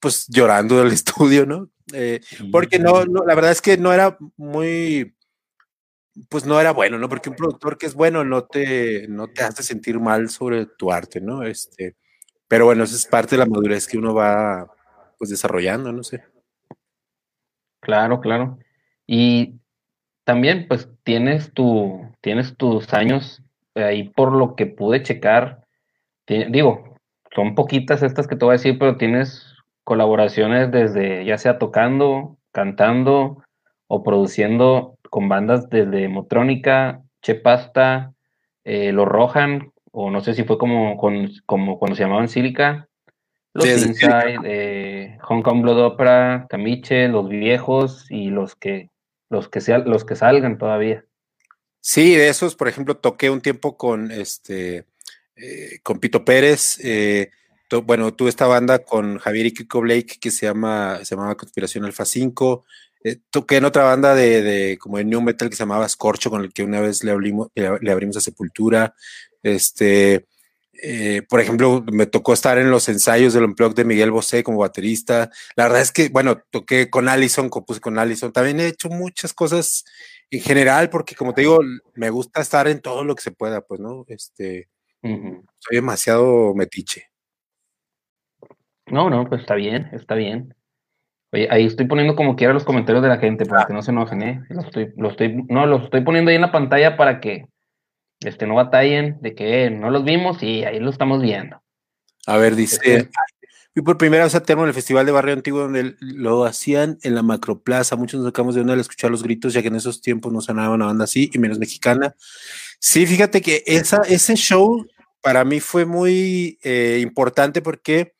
pues llorando del estudio, ¿no? Eh, porque no, no, la verdad es que no era muy, pues no era bueno, ¿no? Porque un productor que es bueno no te, no te hace sentir mal sobre tu arte, ¿no? Este, pero bueno, esa es parte de la madurez que uno va pues desarrollando, no sé. Claro, claro. Y también, pues, tienes tu, tienes tus años ahí por lo que pude checar. digo, son poquitas estas que te voy a decir, pero tienes colaboraciones desde ya sea tocando, cantando o produciendo con bandas desde Motrónica, Che Pasta, eh, Los Rohan, o no sé si fue como, como cuando se llamaban Silica, Los Inside, eh, Hong Kong Blood Opera, Camiche, Los Viejos y los que, los que, sea, los que salgan todavía. Sí, de esos, por ejemplo, toqué un tiempo con este eh, con Pito Pérez. bueno, tuve esta banda con Javier y Kiko Blake que se llama, se llamaba Conspiración Alfa 5. Eh, toqué en otra banda de, de, como de new metal que se llamaba Scorcho, con el que una vez le abrimos, le, abrimos a Sepultura. Este, eh, por ejemplo, me tocó estar en los ensayos del Unplugged de Miguel Bosé como baterista. La verdad es que, bueno, toqué con Allison, compuse con Allison. También he hecho muchas cosas en general, porque como te digo, me gusta estar en todo lo que se pueda, pues, ¿no? Este, soy demasiado metiche. No, no, pues está bien, está bien. Oye, ahí estoy poniendo como quiera los comentarios de la gente para que no se enojen, ¿eh? Los estoy, lo estoy, no, los estoy poniendo ahí en la pantalla para que este, no batallen de que no los vimos y ahí lo estamos viendo. A ver, dice, este fui por primera vez a Termo en el Festival de Barrio Antiguo donde lo hacían en la Macroplaza. Muchos nos sacamos de onda al escuchar los gritos, ya que en esos tiempos no sonaba una banda así y menos mexicana. Sí, fíjate que esa, ese show para mí fue muy eh, importante porque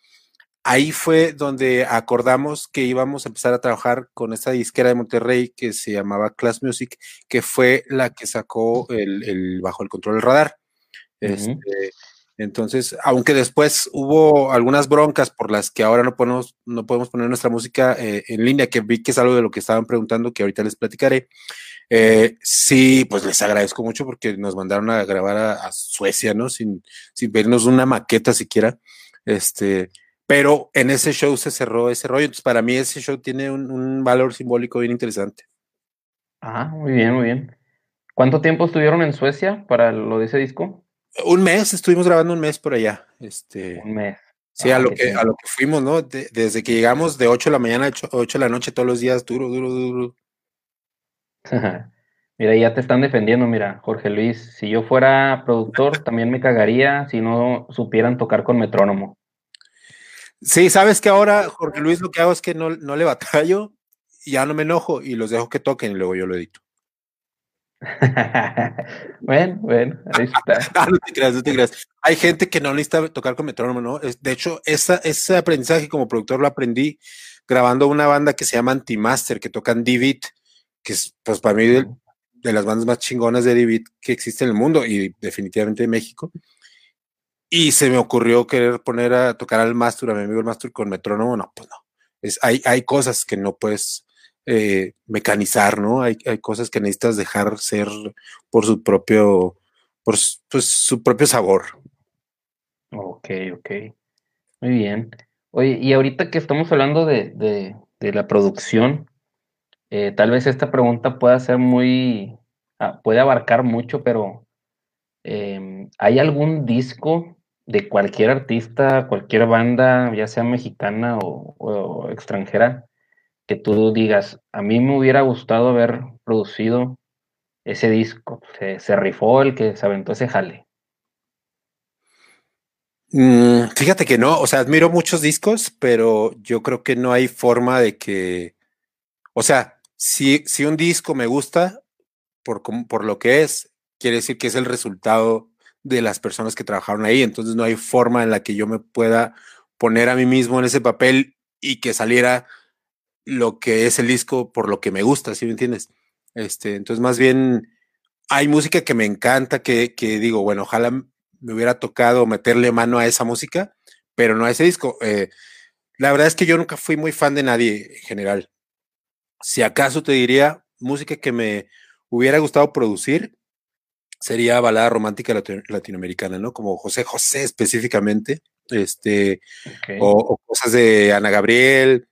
ahí fue donde acordamos que íbamos a empezar a trabajar con esta disquera de Monterrey que se llamaba Class Music, que fue la que sacó el, bajo el control del radar. Este, entonces, aunque después hubo algunas broncas por las que ahora no podemos, no podemos poner nuestra música eh, en línea, que vi que es algo de lo que estaban preguntando, que ahorita les platicaré. Eh, sí, pues les agradezco mucho porque nos mandaron a grabar a, Suecia, ¿no? Sin, sin vernos una maqueta siquiera. Este, pero en ese show se cerró ese rollo. Entonces, para mí ese show tiene un, valor simbólico bien interesante. Ah, muy bien, muy bien. ¿Cuánto tiempo estuvieron en Suecia para lo de ese disco? Un mes, estuvimos grabando un mes por allá. Este, un mes. Sí, a, ah, lo que, a lo que fuimos, ¿no? desde que llegamos de 8 de la mañana a 8 de la noche todos los días, duro, duro, duro. mira, ya te están defendiendo, mira, Jorge Luis. Si yo fuera productor, también me cagaría si no supieran tocar con metrónomo. Sí, sabes que ahora, Jorge Luis, lo que hago es que no, no le batallo, ya no me enojo y los dejo que toquen y luego yo lo edito. bueno, bueno, ahí está. no, te creas, no te creas. Hay gente que no necesita tocar con metrónomo, ¿no? De hecho, esa, ese aprendizaje como productor lo aprendí grabando una banda que se llama Antimaster, que tocan D-Beat, que es, pues, para mí de, de las bandas más chingonas de D-Beat que existe en el mundo y definitivamente en México. Y se me ocurrió querer poner a tocar al Mastur, a mi amigo el Mastur con metrónomo. No, pues no. Es, hay, hay cosas que no puedes eh, mecanizar, ¿no? Hay, hay cosas que necesitas dejar ser por su propio, por pues, su propio sabor. Ok, ok. Muy bien. Oye, y ahorita que estamos hablando de, de, de la producción, eh, tal vez esta pregunta pueda ser muy, ah, puede abarcar mucho, pero em, ¿hay algún disco de cualquier artista, cualquier banda, ya sea mexicana o, extranjera, que tú digas, a mí me hubiera gustado haber producido ese disco, se, rifó el que se aventó ese jale. Mm, fíjate que no, o sea, admiro muchos discos, pero yo creo que no hay forma de que, o sea, si, si un disco me gusta, por, por lo que es, quiere decir que es el resultado de las personas que trabajaron ahí. Entonces no hay forma en la que yo me pueda poner a mí mismo en ese papel y que saliera lo que es el disco por lo que me gusta, ¿sí me entiendes? Este, entonces más bien hay música que me encanta, que, que digo, bueno, ojalá me hubiera tocado meterle mano a esa música, pero no a ese disco. Eh, la verdad es que yo nunca fui muy fan de nadie en general. Si acaso te diría música que me hubiera gustado producir, sería balada romántica latinoamericana, ¿no? Como José José específicamente, este, o, cosas de Ana Gabriel,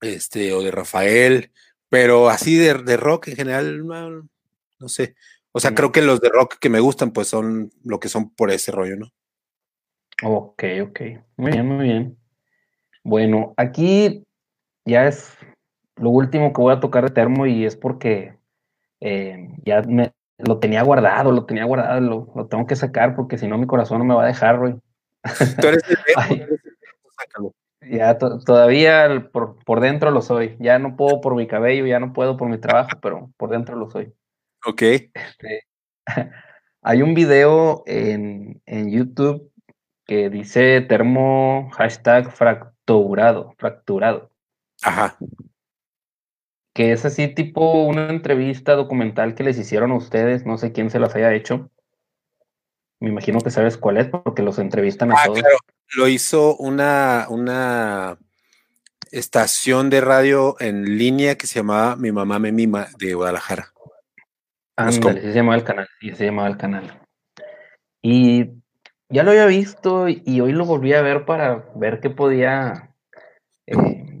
este, o de Rafael, pero así de, rock en general, no, sé. O sea, creo que los de rock que me gustan, pues son lo que son por ese rollo, ¿no? Ok, ok. Muy bien, muy bien. Bueno, aquí ya es lo último que voy a tocar de termo y es porque eh, ya me, lo tenía guardado, lo tenía guardado, lo, tengo que sacar porque si no mi corazón no me va a dejar, güey. Tú eres ya todavía por, dentro lo soy. Ya no puedo por mi cabello, ya no puedo por mi trabajo, pero por dentro lo soy. Ok. Este, hay un video en, en, YouTube que dice termo hashtag fracturado, fracturado. Ajá que es así tipo una entrevista documental que les hicieron a ustedes, no sé quién se las haya hecho. Me imagino que sabes cuál es porque los entrevistan a ah, todos. Claro. Lo hizo una, una estación de radio en línea que se llamaba Mi Mamá Me Mima de Guadalajara. Ándale, se llamaba el canal, sí, se llamaba el canal. Y ya lo había visto y hoy lo volví a ver para ver qué podía eh,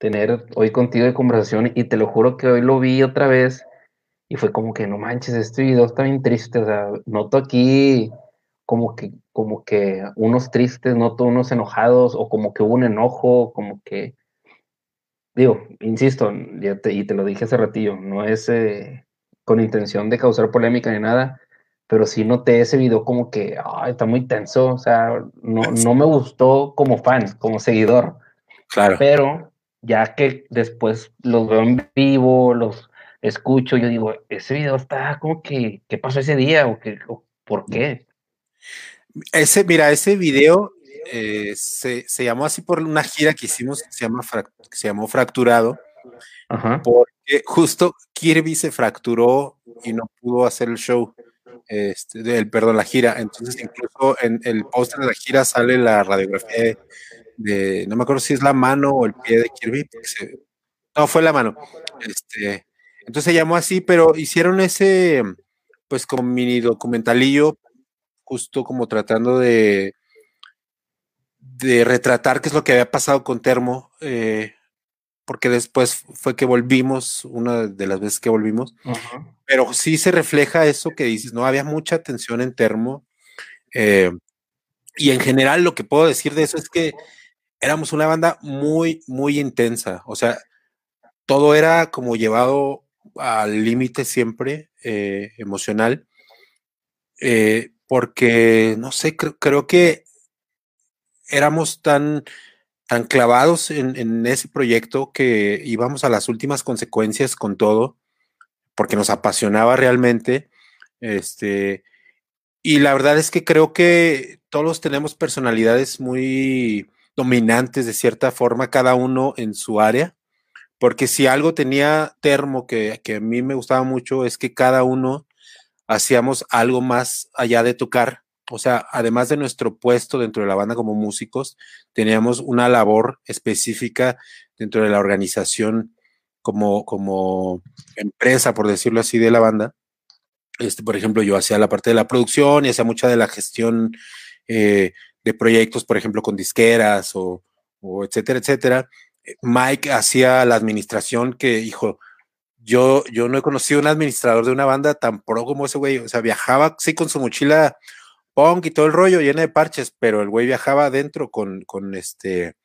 tener hoy contigo de conversación y te lo juro que hoy lo vi otra vez y fue como que no manches, este video está bien triste, o sea, noto aquí como que, como que unos tristes, noto unos enojados o como que hubo un enojo, como que, digo, insisto, y te lo dije hace ratillo, no es eh, con intención de causar polémica ni nada, pero sí noté ese video como que está muy tenso, o sea, no, no me gustó como fan, como seguidor. Claro. Pero ya que después los veo en vivo, los escucho, yo digo, ese video está como que, ¿qué pasó ese día? ¿O, qué, por qué? Ese, mira, ese video eh, se, llamó así por una gira que hicimos que se, llama se llamó Fracturado, porque justo Kirby se fracturó y no pudo hacer el show, este, el, perdón, la gira. Entonces, incluso en el póster de la gira sale la radiografía no me acuerdo si es la mano o el pie de Kirby, no, fue la mano. Este, entonces se llamó así, pero hicieron ese, pues como mini documentalillo, justo como tratando de, de retratar qué es lo que había pasado con Termo, eh, porque después fue que volvimos, una de las veces que volvimos, pero sí se refleja eso que dices, no había mucha tensión en Termo. Eh, y en general lo que puedo decir de eso es que éramos una banda muy, muy intensa. O sea, todo era como llevado al límite siempre eh, emocional. Eh, porque, no sé, creo, que éramos tan, tan clavados en, en, ese proyecto que íbamos a las últimas consecuencias con todo, porque nos apasionaba realmente. Este, y la verdad es que creo que todos tenemos personalidades muy, dominantes de cierta forma, cada uno en su área, porque si algo tenía Termo que, a mí me gustaba mucho es que cada uno hacíamos algo más allá de tocar, o sea, además de nuestro puesto dentro de la banda como músicos, teníamos una labor específica dentro de la organización como, como empresa, por decirlo así, de la banda. Este, por ejemplo, yo hacía la parte de la producción y hacía mucha de la gestión eh, de proyectos, por ejemplo, con disqueras o, etcétera, etcétera. Eh, Mike hacía la administración que, hijo, yo, yo no he conocido un administrador de una banda tan pro como ese güey. O sea, viajaba, sí, con su mochila punk y todo el rollo llena de parches, pero el güey viajaba adentro con, con este,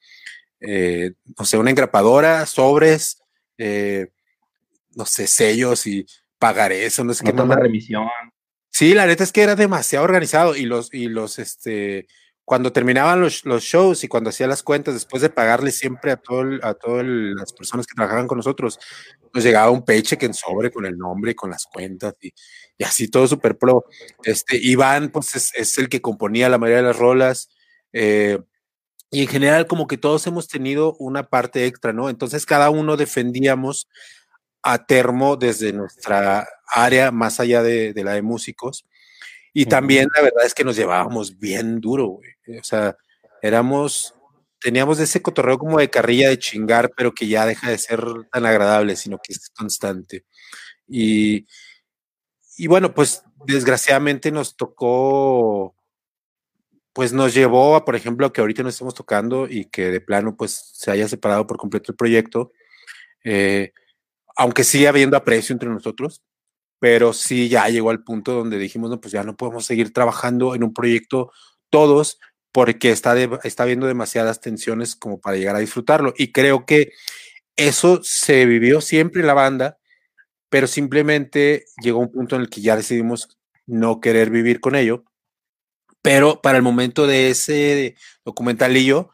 eh, no sé, una engrapadora, sobres, eh, no sé, sellos y pagarés, no sé qué. Una remisión. Sí, la neta es que era demasiado organizado y los, y los, este, cuando terminaban los, shows y cuando hacía las cuentas, después de pagarle siempre a, todo a todas las personas que trabajaban con nosotros, nos llegaba un paycheck en sobre con el nombre y con las cuentas y, así todo súper pro. Este, Iván, pues es, el que componía la mayoría de las rolas. Eh, y en general, como que todos hemos tenido una parte extra, ¿no? Entonces, cada uno defendíamos a Termo desde nuestra área, más allá de, la de músicos. Y también la verdad es que nos llevábamos bien duro, güey. O sea, éramos, teníamos ese cotorreo como de carrilla de chingar, pero que ya deja de ser tan agradable, sino que es constante. Y, y bueno, pues desgraciadamente nos tocó, pues nos llevó a, por ejemplo, que ahorita no estamos tocando y que de plano pues se haya separado por completo el proyecto, eh, aunque sigue habiendo aprecio entre nosotros, pero sí ya llegó al punto donde dijimos, no, pues ya no podemos seguir trabajando en un proyecto todos porque está, está habiendo demasiadas tensiones como para llegar a disfrutarlo. Y creo que eso se vivió siempre en la banda, pero simplemente llegó un punto en el que ya decidimos no querer vivir con ello. Pero para el momento de ese documentalillo,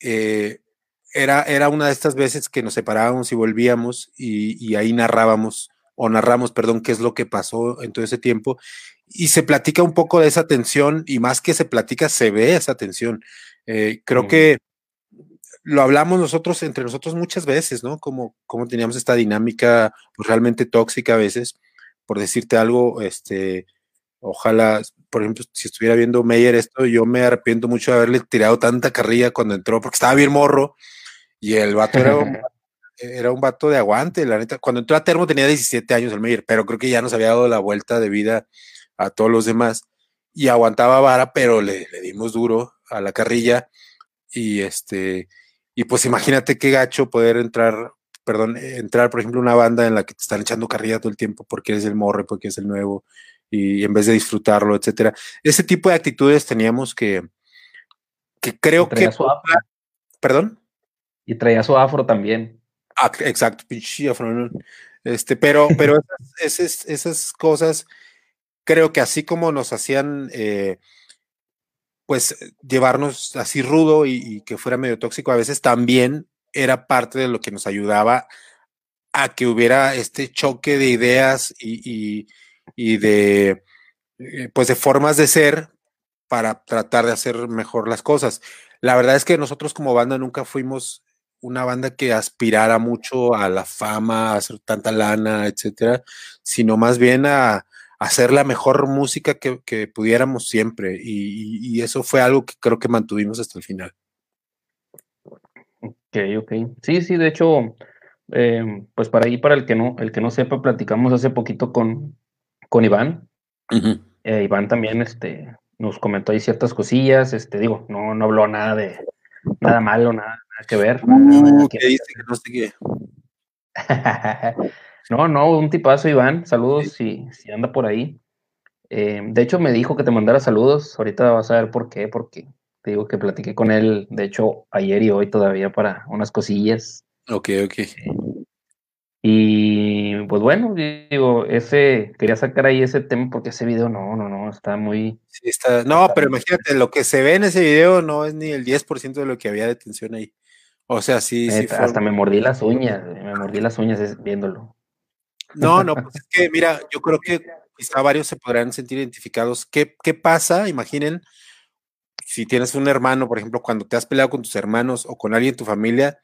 eh, era, era una de estas veces que nos separábamos y volvíamos y ahí narrábamos, o narramos, perdón, qué es lo que pasó en todo ese tiempo y se platica un poco de esa tensión y más que se platica, se ve esa tensión. Eh, creo que lo hablamos nosotros entre nosotros muchas veces, ¿no? Como, como teníamos esta dinámica pues, realmente tóxica a veces, por decirte algo, este, ojalá, por ejemplo, si estuviera viendo Meyer esto, yo me arrepiento mucho de haberle tirado tanta carrilla cuando entró, porque estaba bien morro y el vato era era un vato de aguante, la neta. Cuando entró a Termo tenía 17 años el Meyer, pero creo que ya nos había dado la vuelta de vida a todos los demás y aguantaba vara, pero le, dimos duro a la carrilla y este, y pues imagínate qué gacho poder entrar, perdón, entrar por ejemplo una banda en la que te están echando carrilla todo el tiempo porque eres el morre, porque es el nuevo y en vez de disfrutarlo, etcétera. Ese tipo de actitudes teníamos que, que creo que... Perdón. Y traía su afro también. Ah, exacto, pinche. Este, pero, pero esas, esas cosas creo que así como nos hacían, eh, pues, llevarnos así rudo y, que fuera medio tóxico, a veces también era parte de lo que nos ayudaba a que hubiera este choque de ideas y, de, eh, pues, de formas de ser para tratar de hacer mejor las cosas. La verdad es que nosotros como banda nunca fuimos una banda que aspirara mucho a la fama, a hacer tanta lana, etcétera, sino más bien a, hacer la mejor música que, pudiéramos siempre. Y, eso fue algo que creo que mantuvimos hasta el final. Ok, ok. Sí, sí, de hecho, em, pues para ahí, para el que no, el que no sepa, platicamos hace poquito con, con Iván. Eh, Iván también este, nos comentó ahí ciertas cosillas, este, digo, no, no habló nada de nada malo, nada, que ver. Uh, que dice que no sé qué. No, no, un tipazo, Iván. Saludos si, si anda por ahí. Eh, de hecho, me dijo que te mandara saludos. Ahorita vas a ver por qué, porque te digo que platiqué con él, de hecho, ayer y hoy todavía para unas cosillas. Ok, ok. Y pues bueno, digo, ese, quería sacar ahí ese tema porque ese video no, no, no, está muy... Sí, está, no, pero imagínate, lo que se ve en ese video no es ni el 10% de lo que había de tensión ahí. O sea, sí, sí. Hasta me mordí las uñas, me mordí las uñas viéndolo. No, no, pues es que mira, yo creo que quizá varios se podrán sentir identificados. ¿Qué, ¿Qué pasa? Imaginen si tienes un hermano, por ejemplo, cuando te has peleado con tus hermanos o con alguien en tu familia,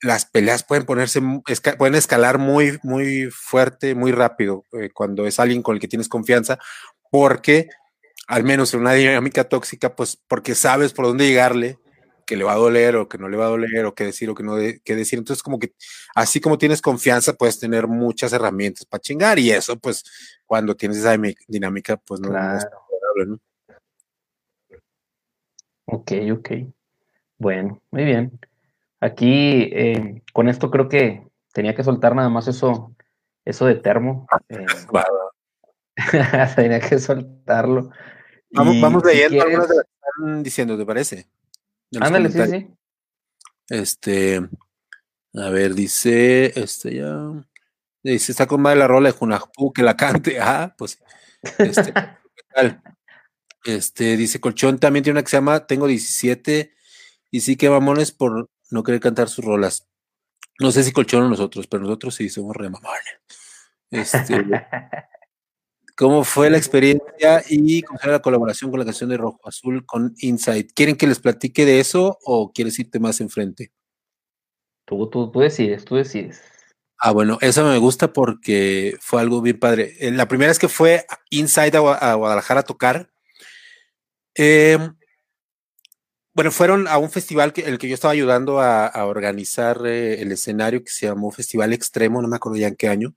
las peleas pueden ponerse, pueden escalar muy, muy fuerte, muy rápido eh, cuando es alguien con el que tienes confianza, porque al menos en una dinámica tóxica, pues porque sabes por dónde llegarle, que le va a doler o que no le va a doler o qué decir o que no de, qué decir. Entonces, como que así como tienes confianza, puedes tener muchas herramientas para chingar y eso, pues, cuando tienes esa dinámica, pues no, es ¿no? Ok, ok. Bueno, muy bien. Aquí, eh, con esto creo que tenía que soltar nada más eso, eso de termo. Eh, tenía que soltarlo. Vamos, vamos leyendo algunas de las que están diciendo, ¿te parece? Ándale, sí, sí. Este, a ver, dice, este ya, dice, está con madre la rola de Junajpú, que la cante, ah, pues, este. Este, dice Colchón, también tiene una que se llama Tengo 17 y sí que mamones por no querer cantar sus rolas. No sé si Colchón o nosotros, pero nosotros sí somos re mamones. Este, ¿Cómo fue la experiencia y cómo fue la colaboración con la canción de Rojo Azul con Inside? ¿Quieren que les platique de eso o quieres irte más enfrente? Tú, tú, tú decides, tú decides. Ah, bueno, eso me gusta porque fue algo bien padre. Eh, la primera vez que fue Inside a, Guadalajara a tocar, em, bueno, fueron a un festival que el que yo estaba ayudando a, organizar eh, el escenario que se llamó Festival Extremo, no me acuerdo ya en qué año.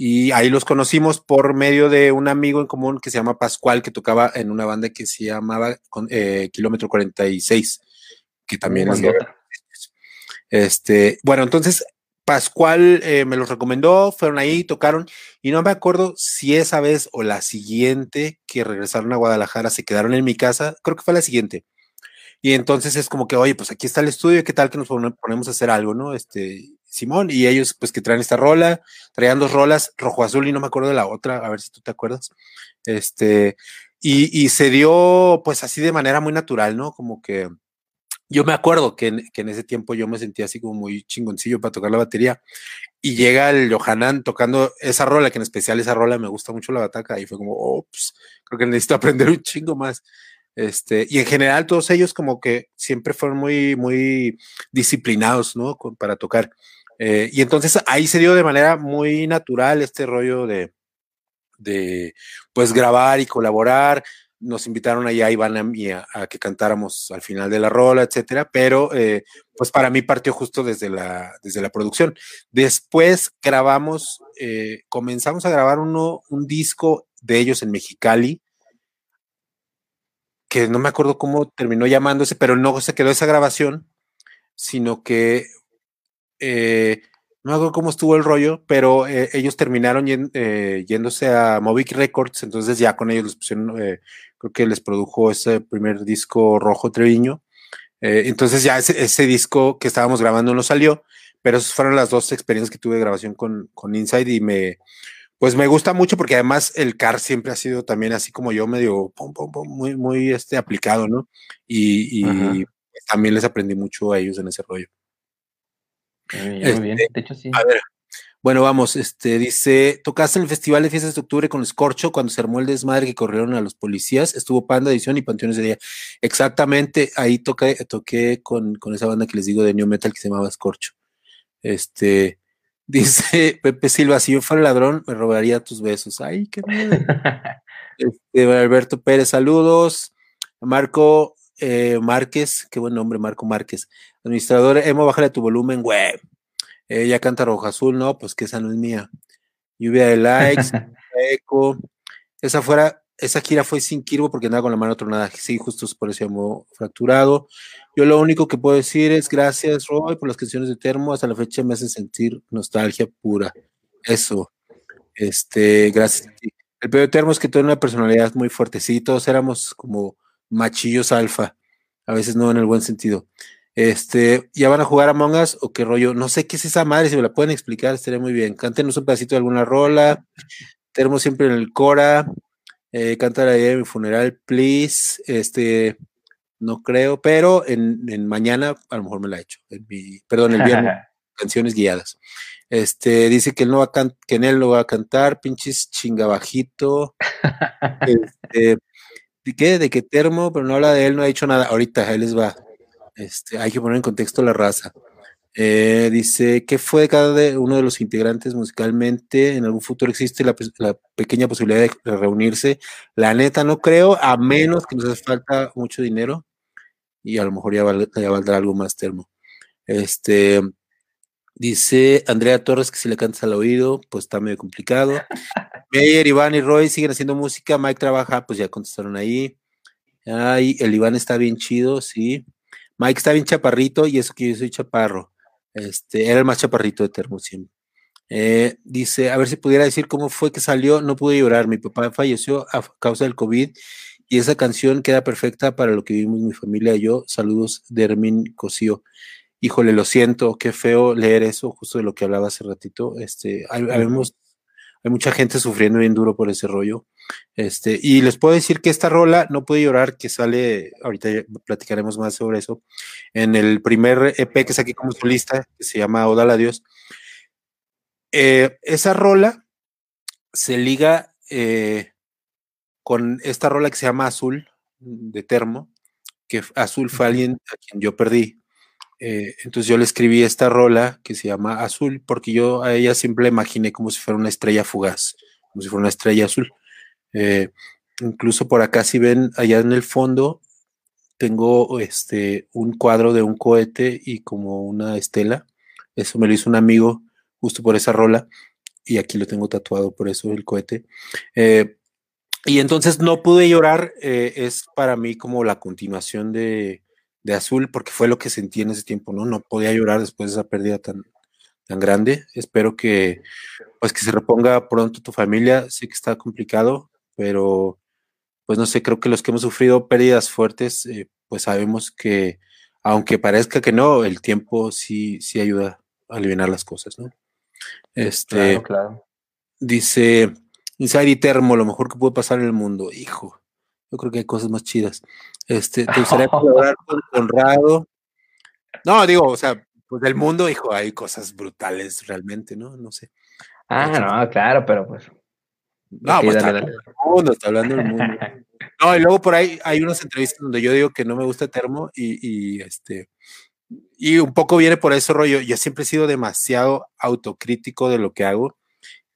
Y ahí los conocimos por medio de un amigo en común que se llama Pascual, que tocaba en una banda que se llamaba eh, Kilómetro 46, que también es Este, bueno, entonces Pascual eh, me los recomendó, fueron ahí, tocaron, y no me acuerdo si esa vez o la siguiente que regresaron a Guadalajara se quedaron en mi casa, creo que fue la siguiente. Y entonces es como que, oye, pues aquí está el estudio, ¿qué tal que nos ponemos a hacer algo, no? Este, Simón, y ellos pues que traen esta rola, traían dos rolas, rojo azul y no me acuerdo de la otra, a ver si tú te acuerdas. Este, y, y se dio pues así de manera muy natural, ¿no? Como que yo me acuerdo que en, que en, ese tiempo yo me sentía así como muy chingoncillo para tocar la batería. Y llega el Johanan tocando esa rola, que en especial esa rola me gusta mucho la bataca. Y fue como, oh, pues, creo que necesito aprender un chingo más. Este, y en general todos ellos como que siempre fueron muy, muy disciplinados, ¿no? para tocar. Eh, y entonces ahí se dio de manera muy natural este rollo de, de pues grabar y colaborar. Nos invitaron allá a Iván a a, que cantáramos al final de la rola, etcétera, pero eh, pues para mí partió justo desde la, desde la producción. Después grabamos, eh, comenzamos a grabar uno, un disco de ellos en Mexicali, que no me acuerdo cómo terminó llamándose, pero no se quedó esa grabación, sino que eh, no me acuerdo cómo estuvo el rollo, pero eh, ellos terminaron eh, yéndose a Movic Records, entonces ya con ellos les pusieron, creo que les produjo ese primer disco Rojo Treviño. entonces ya ese, disco que estábamos grabando no salió, pero esas fueron las dos experiencias que tuve de grabación con, con Inside y me, pues me gusta mucho porque además el CAR siempre ha sido también así como yo, medio muy, muy este, aplicado, ¿no? Y, también les aprendí mucho a ellos en ese rollo. Muy bien, este, de hecho sí. A ver, bueno, vamos, este dice, tocaste en el Festival de Fiestas de Octubre con Escorcho cuando se armó el desmadre que corrieron a los policías, estuvo Panda Edición y Panteones de Día. Exactamente, ahí toqué, toqué con, con esa banda que les digo de New Metal que se llamaba Escorcho. Este, Dice Pepe Silva, si yo fuera ladrón, me robaría tus besos. Ay, qué miedo. este, Alberto Pérez, saludos. Marco eh, Márquez, qué buen nombre, Marco Márquez. Administrador, Emo, bájale tu volumen, güey. Ella canta roja azul, no, pues que esa no es mía. Lluvia de likes, eco. Esa fuera, esa gira fue sin Kirbo porque andaba con la mano tronada. Sí, justo por eso llamó fracturado. Yo lo único que puedo decir es gracias, Roy, por las canciones de Termo. Hasta la fecha me hacen sentir nostalgia pura. Eso. Este, gracias El peor de Termo es que tiene una personalidad muy fuerte. Sí, todos éramos como machillos alfa. A veces no en el buen sentido. Este, ¿ya van a jugar a Us o qué rollo? No sé qué es esa madre, si me la pueden explicar, estaría muy bien. Cántenos un pedacito de alguna rola. Termo siempre en el Cora. Eh, canta la idea de mi funeral, please. Este, no creo, pero en, mañana a lo mejor me la he hecho. perdón, el viernes, canciones guiadas. Este, dice que él no va a que en él lo va a cantar, pinches chingabajito. este, ¿De qué? De qué termo, pero no habla de él, no ha dicho nada. Ahorita, él les va. Este, hay que poner en contexto la raza. Eh, dice, ¿qué fue de cada uno de los integrantes musicalmente? En algún futuro existe la, pequeña posibilidad de reunirse. La neta, no creo, a menos que nos hace falta mucho dinero y a lo mejor ya, valdrá algo más termo. Este, dice Andrea Torres que si le cantas al oído, pues está medio complicado. Meyer, Iván y Roy siguen haciendo música. Mike trabaja, pues ya contestaron ahí. Ay, el Iván está bien chido, sí. Mike está bien chaparrito y eso que yo soy chaparro. Este, era el más chaparrito de Termo siempre. Eh, dice, a ver si pudiera decir cómo fue que salió. No pude llorar. Mi papá falleció a causa del COVID y esa canción queda perfecta para lo que vivimos mi familia y yo. Saludos de Hermín Cosío. Híjole, lo siento, qué feo leer eso, justo de lo que hablaba hace ratito. Este, habemos, hay mucha gente sufriendo bien duro por ese rollo. Este, y les puedo decir que esta rola, No puede llorar, que sale, ahorita platicaremos más sobre eso, en el primer EP que saqué como solista, que se llama Oda a Dios. Eh, esa rola se liga eh, con esta rola que se llama Azul, de Termo, que Azul fue alguien a quien yo perdí. Eh, entonces yo le escribí esta rola que se llama Azul, porque yo a ella siempre imaginé como si fuera una estrella fugaz, como si fuera una estrella azul. Eh, incluso por acá, si ven allá en el fondo, tengo este, un cuadro de un cohete y como una estela. Eso me lo hizo un amigo justo por esa rola. Y aquí lo tengo tatuado por eso el cohete. Eh, y entonces no pude llorar. es para mí como la continuación de, de Azul, porque fue lo que sentí en ese tiempo, ¿no? No podía llorar después de esa pérdida tan, tan grande. Espero que, pues, que se reponga pronto tu familia. Sé que está complicado, pero, pues, no sé, creo que los que hemos sufrido pérdidas fuertes, eh, pues sabemos que, aunque parezca que no, el tiempo sí, sí ayuda a aliviar las cosas, ¿no? Este, claro, claro. Dice, Inside Termo, lo mejor que puede pasar en el mundo. Hijo, yo creo que hay cosas más chidas. Este, te gustaría colaborar con Conrado. No, digo, o sea, pues del mundo, hijo, hay cosas brutales realmente, ¿no? No sé. Ah, no, claro, pero pues. No, pues está, hablando del mundo, está hablando del mundo. No, y luego por ahí hay unas entrevistas donde yo digo que no me gusta Termo y, y este y un poco viene por ese rollo. Yo siempre he sido demasiado autocrítico de lo que hago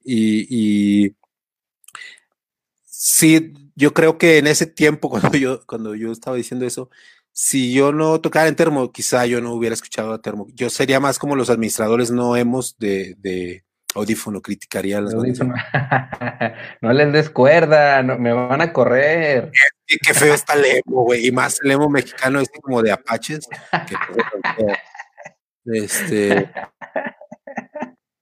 y, y sí, yo creo que en ese tiempo, cuando yo, cuando yo estaba diciendo eso, si yo no tocara en termo, quizá yo no hubiera escuchado a termo. Yo sería más como los administradores no hemos de, de audífono, criticaría las audífono. no les des cuerda, no, me van a correr. Qué, qué feo está el emo, güey, y más el emo mexicano este como de apaches. este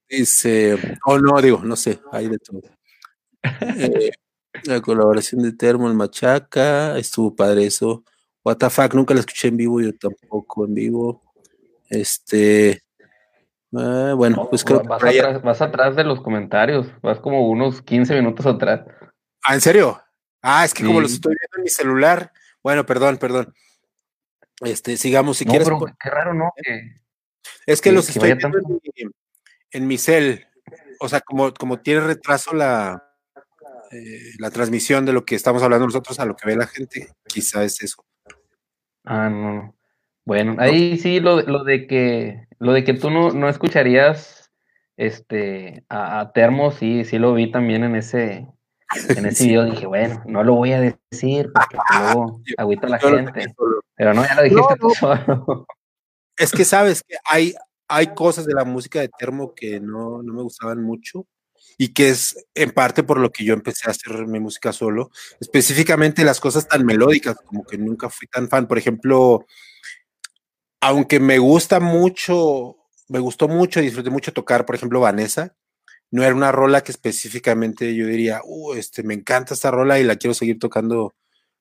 dice, oh no, digo, no sé, hay de todo. Eh, la colaboración de Termo, el Machaca, estuvo padre eso. What the fuck, nunca la escuché en vivo, yo tampoco en vivo. Este. Eh, bueno, pues creo vas que. Atrás, vas atrás de los comentarios, vas como unos 15 minutos atrás. Ah, ¿en serio? Ah, es que como los estoy viendo en mi celular. Bueno, perdón, perdón. Este, sigamos si quieres. qué raro, ¿no? es que, los estoy viendo en mi, en mi, cel. O sea, como, como tiene retraso la, eh, la transmisión de lo que estamos hablando nosotros a lo que ve la gente, quizá es eso. Ah, no. Bueno, ahí sí lo, lo, de que lo de que tú no, no escucharías este a, Termo, sí, sí lo vi también en ese en ese video. Dije, bueno, no lo voy a decir porque luego agüita a la gente. Pero no, ya lo dijiste tú solo. Es que sabes que hay, hay cosas de la música de Termo que no, no me gustaban mucho y que es en parte por lo que yo empecé a hacer mi música solo, específicamente las cosas tan melódicas, como que nunca fui tan fan. Por ejemplo, aunque me gusta mucho, me gustó mucho, disfruté mucho tocar, por ejemplo, Vanessa, no era una rola que específicamente yo diría, uh, este, me encanta esta rola y la quiero seguir tocando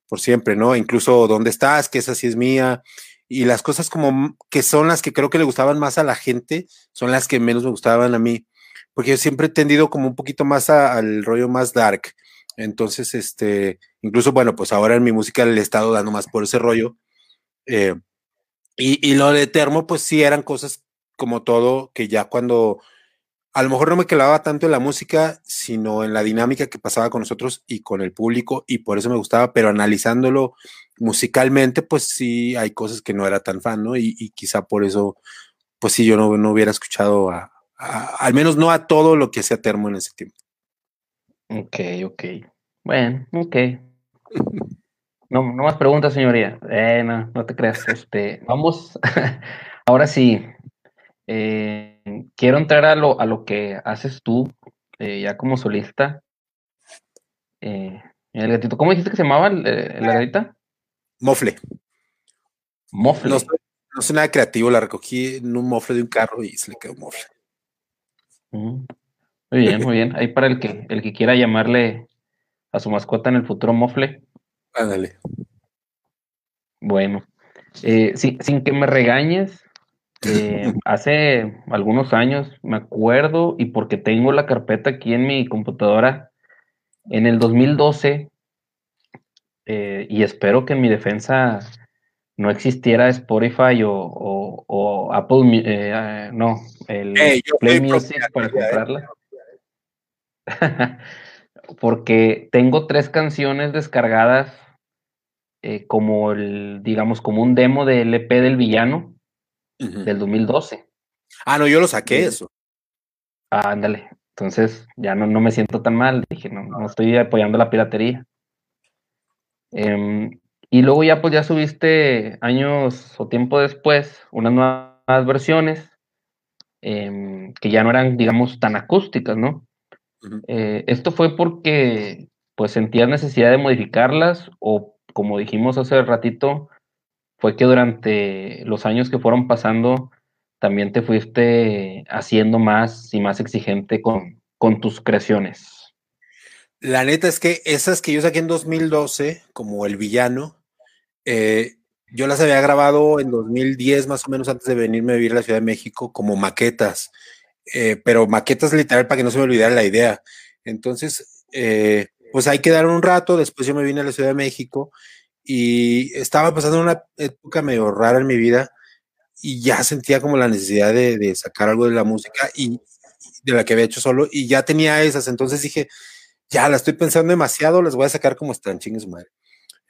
por siempre, ¿no? Incluso ¿Dónde estás? Que esa sí es mía. Y las cosas como que son las que creo que le gustaban más a la gente, son las que menos me gustaban a mí porque yo siempre he tendido como un poquito más al rollo más dark. Entonces, este, incluso, bueno, pues ahora en mi música le he estado dando más por ese rollo. Eh, y, y, lo de Termo, pues sí eran cosas como todo, que ya cuando a lo mejor no me clavaba tanto en la música, sino en la dinámica que pasaba con nosotros y con el público, y por eso me gustaba, pero analizándolo musicalmente, pues sí hay cosas que no era tan fan, ¿no? Y, quizá por eso, pues sí, yo no, no hubiera escuchado a, al menos no a todo lo que hacía Termo en ese tiempo. Ok, ok. Bueno, ok. No, no más preguntas, señoría. Eh, no, no te creas. Este, vamos, ahora sí. Eh, quiero entrar a lo, a lo que haces tú, eh, ya como solista. el gatito, ¿cómo dijiste que se llamaba la gatita? Mofle. Mofle. No, no soy nada creativo, la recogí en un mofle de un carro y se le quedó mofle. Muy bien, muy bien. Ahí para el que, el que quiera llamarle a su mascota en el futuro mofle. Ándale. Bueno, eh, sin que me regañes, Eh, hace algunos años, me acuerdo, y porque tengo la carpeta aquí en mi computadora, en el 2012, eh, y espero que en mi defensa no existiera Spotify o, Apple, eh, no, el Play Music para comprarla. porque tengo tres canciones descargadas como el, digamos, como un demo del EP del villano del 2012. Ah, no, yo lo saqué eso. Ah, ándale. Entonces ya no, no me siento tan mal. Dije, no, no estoy apoyando la piratería. Em, y luego ya pues ya subiste años o tiempo después unas nuevas versiones em, que ya no eran, digamos, tan acústicas, ¿no? Eh, esto fue porque pues sentías necesidad de modificarlas o como dijimos hace ratito, fue que durante los años que fueron pasando también te fuiste haciendo más y más exigente con, con tus creaciones. La neta es que esas que yo saqué en 2012, como El Villano, eh, yo las había grabado en 2010, más o menos antes de venirme a vivir a la Ciudad de México, como maquetas, eh, pero maquetas literal para que no se me olvidara la idea. Entonces, eh, pues ahí quedaron un rato, después yo me vine a la Ciudad de México y estaba pasando una época medio rara en mi vida y ya sentía como la necesidad de, sacar algo de la música y de la que había hecho solo y ya tenía esas, entonces dije, ya la estoy pensando demasiado, las voy a sacar como están, chingues madre.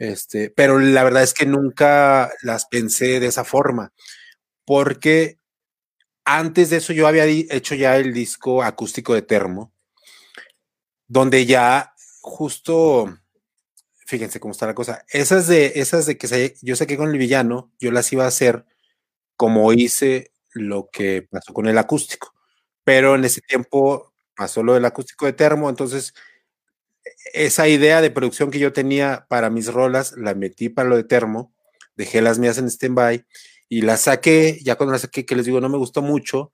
Este, pero la verdad es que nunca las pensé de esa forma, porque antes de eso yo había hecho ya el disco acústico de Termo, donde ya justo fíjense cómo está la cosa. Esas de, esas de que yo saqué con el villano, yo las iba a hacer como hice lo que pasó con el acústico. Pero en ese tiempo pasó lo del acústico de termo, entonces esa idea de producción que yo tenía para mis rolas la metí para lo de termo, dejé las mías en stand-by y las saqué, ya cuando las saqué, que les digo, no me gustó mucho,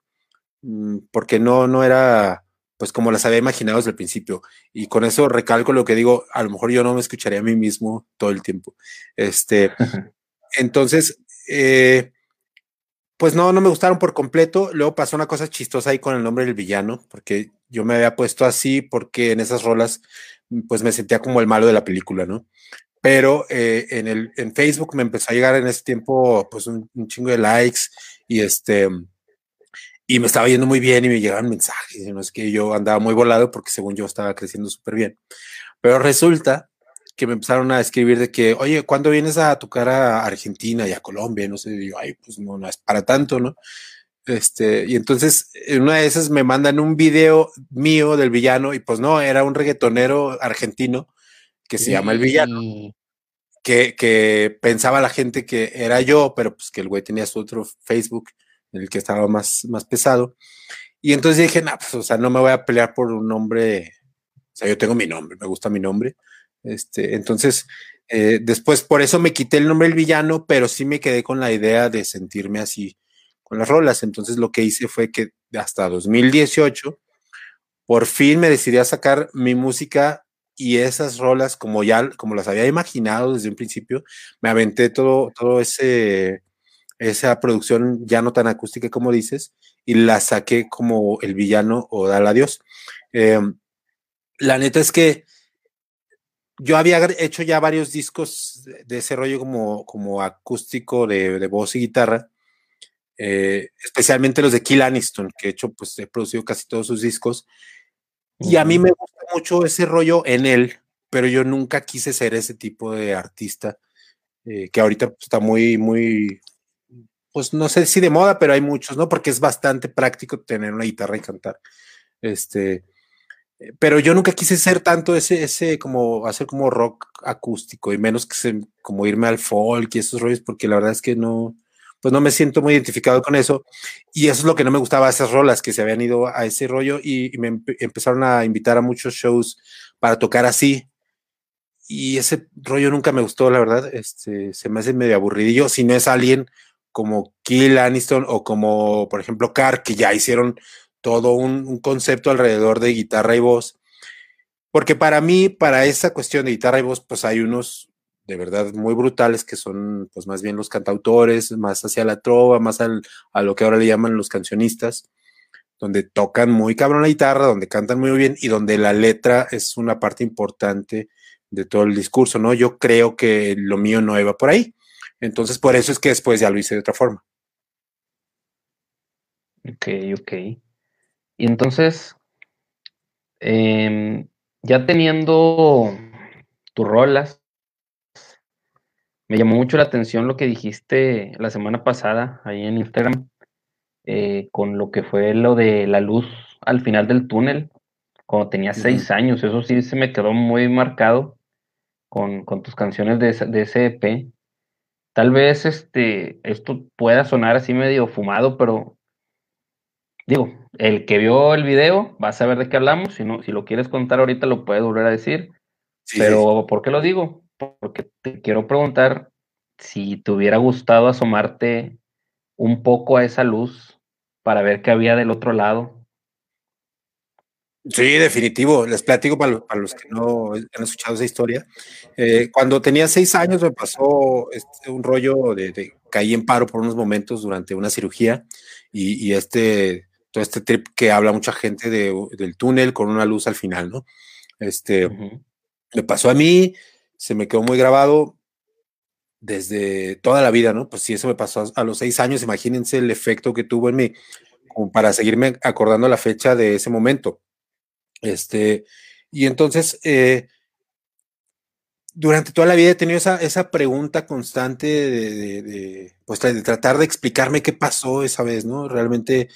mm, porque no, no era pues como las había imaginado desde el principio. Y con eso recalco lo que digo, a lo mejor yo no me escucharía a mí mismo todo el tiempo. Este, entonces, eh, pues no, no me gustaron por completo. Luego pasó una cosa chistosa ahí con el nombre del villano, porque yo me había puesto así porque en esas rolas, pues me sentía como el malo de la película, ¿no? Pero eh, en, el, en Facebook me empezó a llegar en ese tiempo, pues un, chingo de likes y este y me estaba yendo muy bien y me llegaban mensajes, no es que yo andaba muy volado porque según yo estaba creciendo súper bien. Pero resulta que me empezaron a escribir de que, oye, ¿cuándo vienes a tocar a Argentina y a Colombia? No sé, yo, ay, pues no, no es para tanto, ¿no? Este, y entonces en una de esas me mandan un video mío del villano y pues no, era un reggaetonero argentino que se llama El Villano, que, que pensaba la gente que era yo, pero pues que el güey tenía su otro Facebook en el que estaba más, más pesado. Y entonces dije, no, pues, o sea, no me voy a pelear por un nombre, o sea, yo tengo mi nombre, me gusta mi nombre. Este, entonces, eh, después por eso me quité el nombre del villano, pero sí me quedé con la idea de sentirme así con las rolas. Entonces lo que hice fue que hasta 2018, por fin me decidí a sacar mi música y esas rolas como ya, como las había imaginado desde un principio, me aventé todo, todo ese esa producción ya no tan acústica como dices, y la saqué como el villano o Dale Adiós. Em, la neta es que yo había hecho ya varios discos de ese rollo como, como acústico de, voz y guitarra, eh, especialmente los de Kill Aniston, que he hecho, pues he producido casi todos sus discos. Y a mí me gusta mucho ese rollo en él, pero yo nunca quise ser ese tipo de artista eh, que ahorita pues, está muy, muy, pues no sé si de moda, pero hay muchos, ¿no? Porque es bastante práctico tener una guitarra y cantar. Este, eh, pero yo nunca quise ser tanto ese, ese como hacer como rock acústico y menos que se, como irme al folk y esos rollos, porque la verdad es que no, pues no me siento muy identificado con eso. Y eso es lo que no me gustaba, esas rolas que se habían ido a ese rollo y, me empezaron a invitar a muchos shows para tocar así. Y ese rollo nunca me gustó, la verdad. Este, se me hace medio aburridillo. Si no es alguien como Kill Aniston o como, por ejemplo, Carr, que ya hicieron todo un, concepto alrededor de guitarra y voz. Porque para mí, para esa cuestión de guitarra y voz, pues hay unos de verdad muy brutales, que son pues más bien los cantautores, más hacia la trova, más al, a lo que ahora le llaman los cancionistas, donde tocan muy cabrón la guitarra, donde cantan muy bien y donde la letra es una parte importante de todo el discurso, ¿no? Yo creo que lo mío no iba por ahí. Entonces, por eso es que después ya lo hice de otra forma. Ok, ok. Y entonces, em, ya teniendo tus rolas, me llamó mucho la atención lo que dijiste la semana pasada ahí en Instagram, eh, con lo que fue lo de la luz al final del túnel, cuando tenía seis años. Eso sí se me quedó muy marcado con, tus canciones de, de ese EP. Tal vez este, esto pueda sonar así medio fumado, pero digo, el que vio el video va a saber de qué hablamos. Si, no, si lo quieres contar ahorita, lo puedes volver a decir. pero, ¿por qué lo digo? Porque te quiero preguntar si te hubiera gustado asomarte un poco a esa luz para ver qué había del otro lado. Sí, definitivo. Les platico para, los que no han escuchado esa historia. Eh, cuando tenía seis años me pasó este, un rollo de, caí en paro por unos momentos durante una cirugía y, este todo este trip que habla mucha gente del túnel con una luz al final, ¿no? Este me pasó a mí, se me quedó muy grabado desde toda la vida, ¿no? Pues si eso me pasó a los seis años, imagínense el efecto que tuvo en mí, como para seguirme acordando la fecha de ese momento. Este, y entonces, eh, durante toda la vida he tenido esa, esa pregunta constante de, pues, de tratar de explicarme qué pasó esa vez, ¿no? Realmente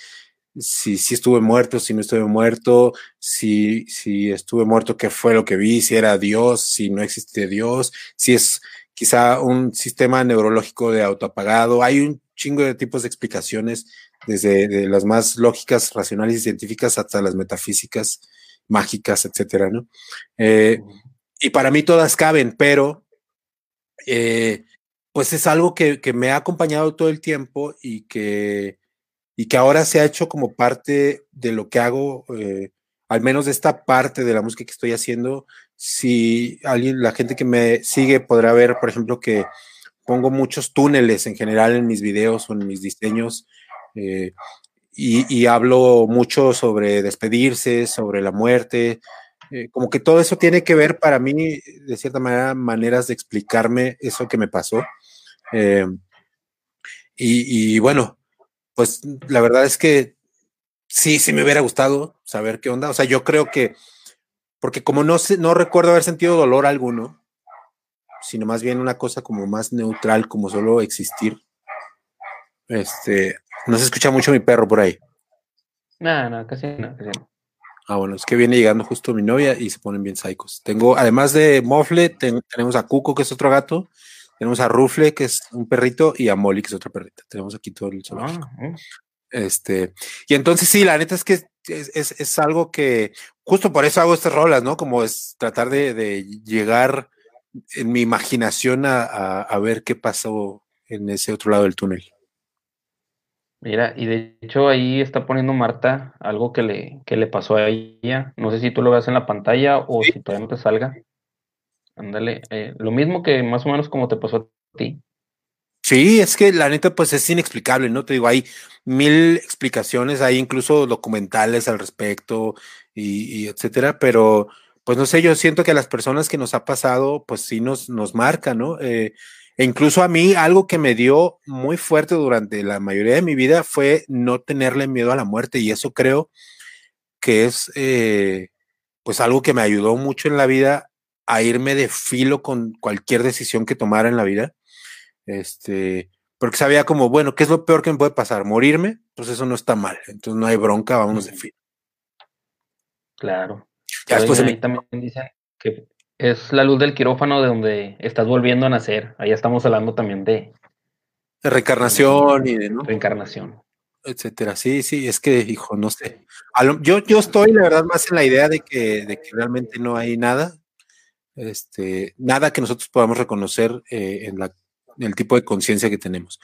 si, si estuve muerto, si no estuve muerto, si, si estuve muerto, qué fue lo que vi, si era Dios, si no existe Dios, si es quizá un sistema neurológico de autoapagado. Hay un chingo de tipos de explicaciones, desde las más lógicas, racionales y científicas hasta las metafísicas, mágicas, etcétera, ¿no? Eh, y para mí todas caben, pero eh, pues es algo que, que, me ha acompañado todo el tiempo y que y que ahora se ha hecho como parte de lo que hago, eh, al menos de esta parte de la música que estoy haciendo. Si alguien, la gente que me sigue podrá ver, por ejemplo, que pongo muchos túneles en general en mis videos o en mis diseños. Eh, y, hablo mucho sobre despedirse, sobre la muerte, eh, como que todo eso tiene que ver para mí, de cierta manera, maneras de explicarme eso que me pasó. y, bueno, pues la verdad es que sí, sí me hubiera gustado saber qué onda. O sea, yo creo que, porque como no, no recuerdo haber sentido dolor alguno, sino más bien una cosa como más neutral, como solo existir. Este, no se escucha mucho mi perro por ahí. No, no, casi no, casi no. Ah, bueno, es que viene llegando justo mi novia y se ponen bien psicos. Tengo, además de Mofle, tenemos a Cuco, que es otro gato, tenemos a Rufle, que es un perrito, y a Molly, que es otra perrita. Tenemos aquí todo el zoológico. Ah, eh. Este, y entonces sí, la neta es que es, algo que justo por eso hago estas rolas, ¿no? Como es tratar de, llegar en mi imaginación a, ver qué pasó en ese otro lado del túnel. Mira, y de hecho ahí está poniendo Marta algo que le, que le pasó a ella. No sé si tú lo ves en la pantalla o si todavía no te salga. Ándale, eh, lo mismo que más o menos como te pasó a ti. Sí, es que la neta, pues es inexplicable, ¿no? Te digo, hay mil explicaciones, hay incluso documentales al respecto y, etcétera, pero pues no sé, yo siento que a las personas que nos ha pasado, pues sí nos, nos marca, ¿no? Eh, e incluso a mí, algo que me dio muy fuerte durante la mayoría de mi vida fue no tenerle miedo a la muerte, y eso creo que es, eh, pues algo que me ayudó mucho en la vida a irme de filo con cualquier decisión que tomara en la vida. Este, porque sabía como, bueno, ¿qué es lo peor que me puede pasar? ¿Morirme? Pues eso no está mal. Entonces no hay bronca, vámonos de filo. Claro. Ya después también dicen que es la luz del quirófano de donde estás volviendo a nacer. Ahí estamos hablando también de, de reencarnación y de ¿no? reencarnación. Etcétera. Sí, sí, es que, hijo, no sé. Yo, yo estoy, la verdad, más en la idea de que, de que realmente no hay nada este, nada que nosotros podamos reconocer eh, en, la, el tipo de conciencia que tenemos.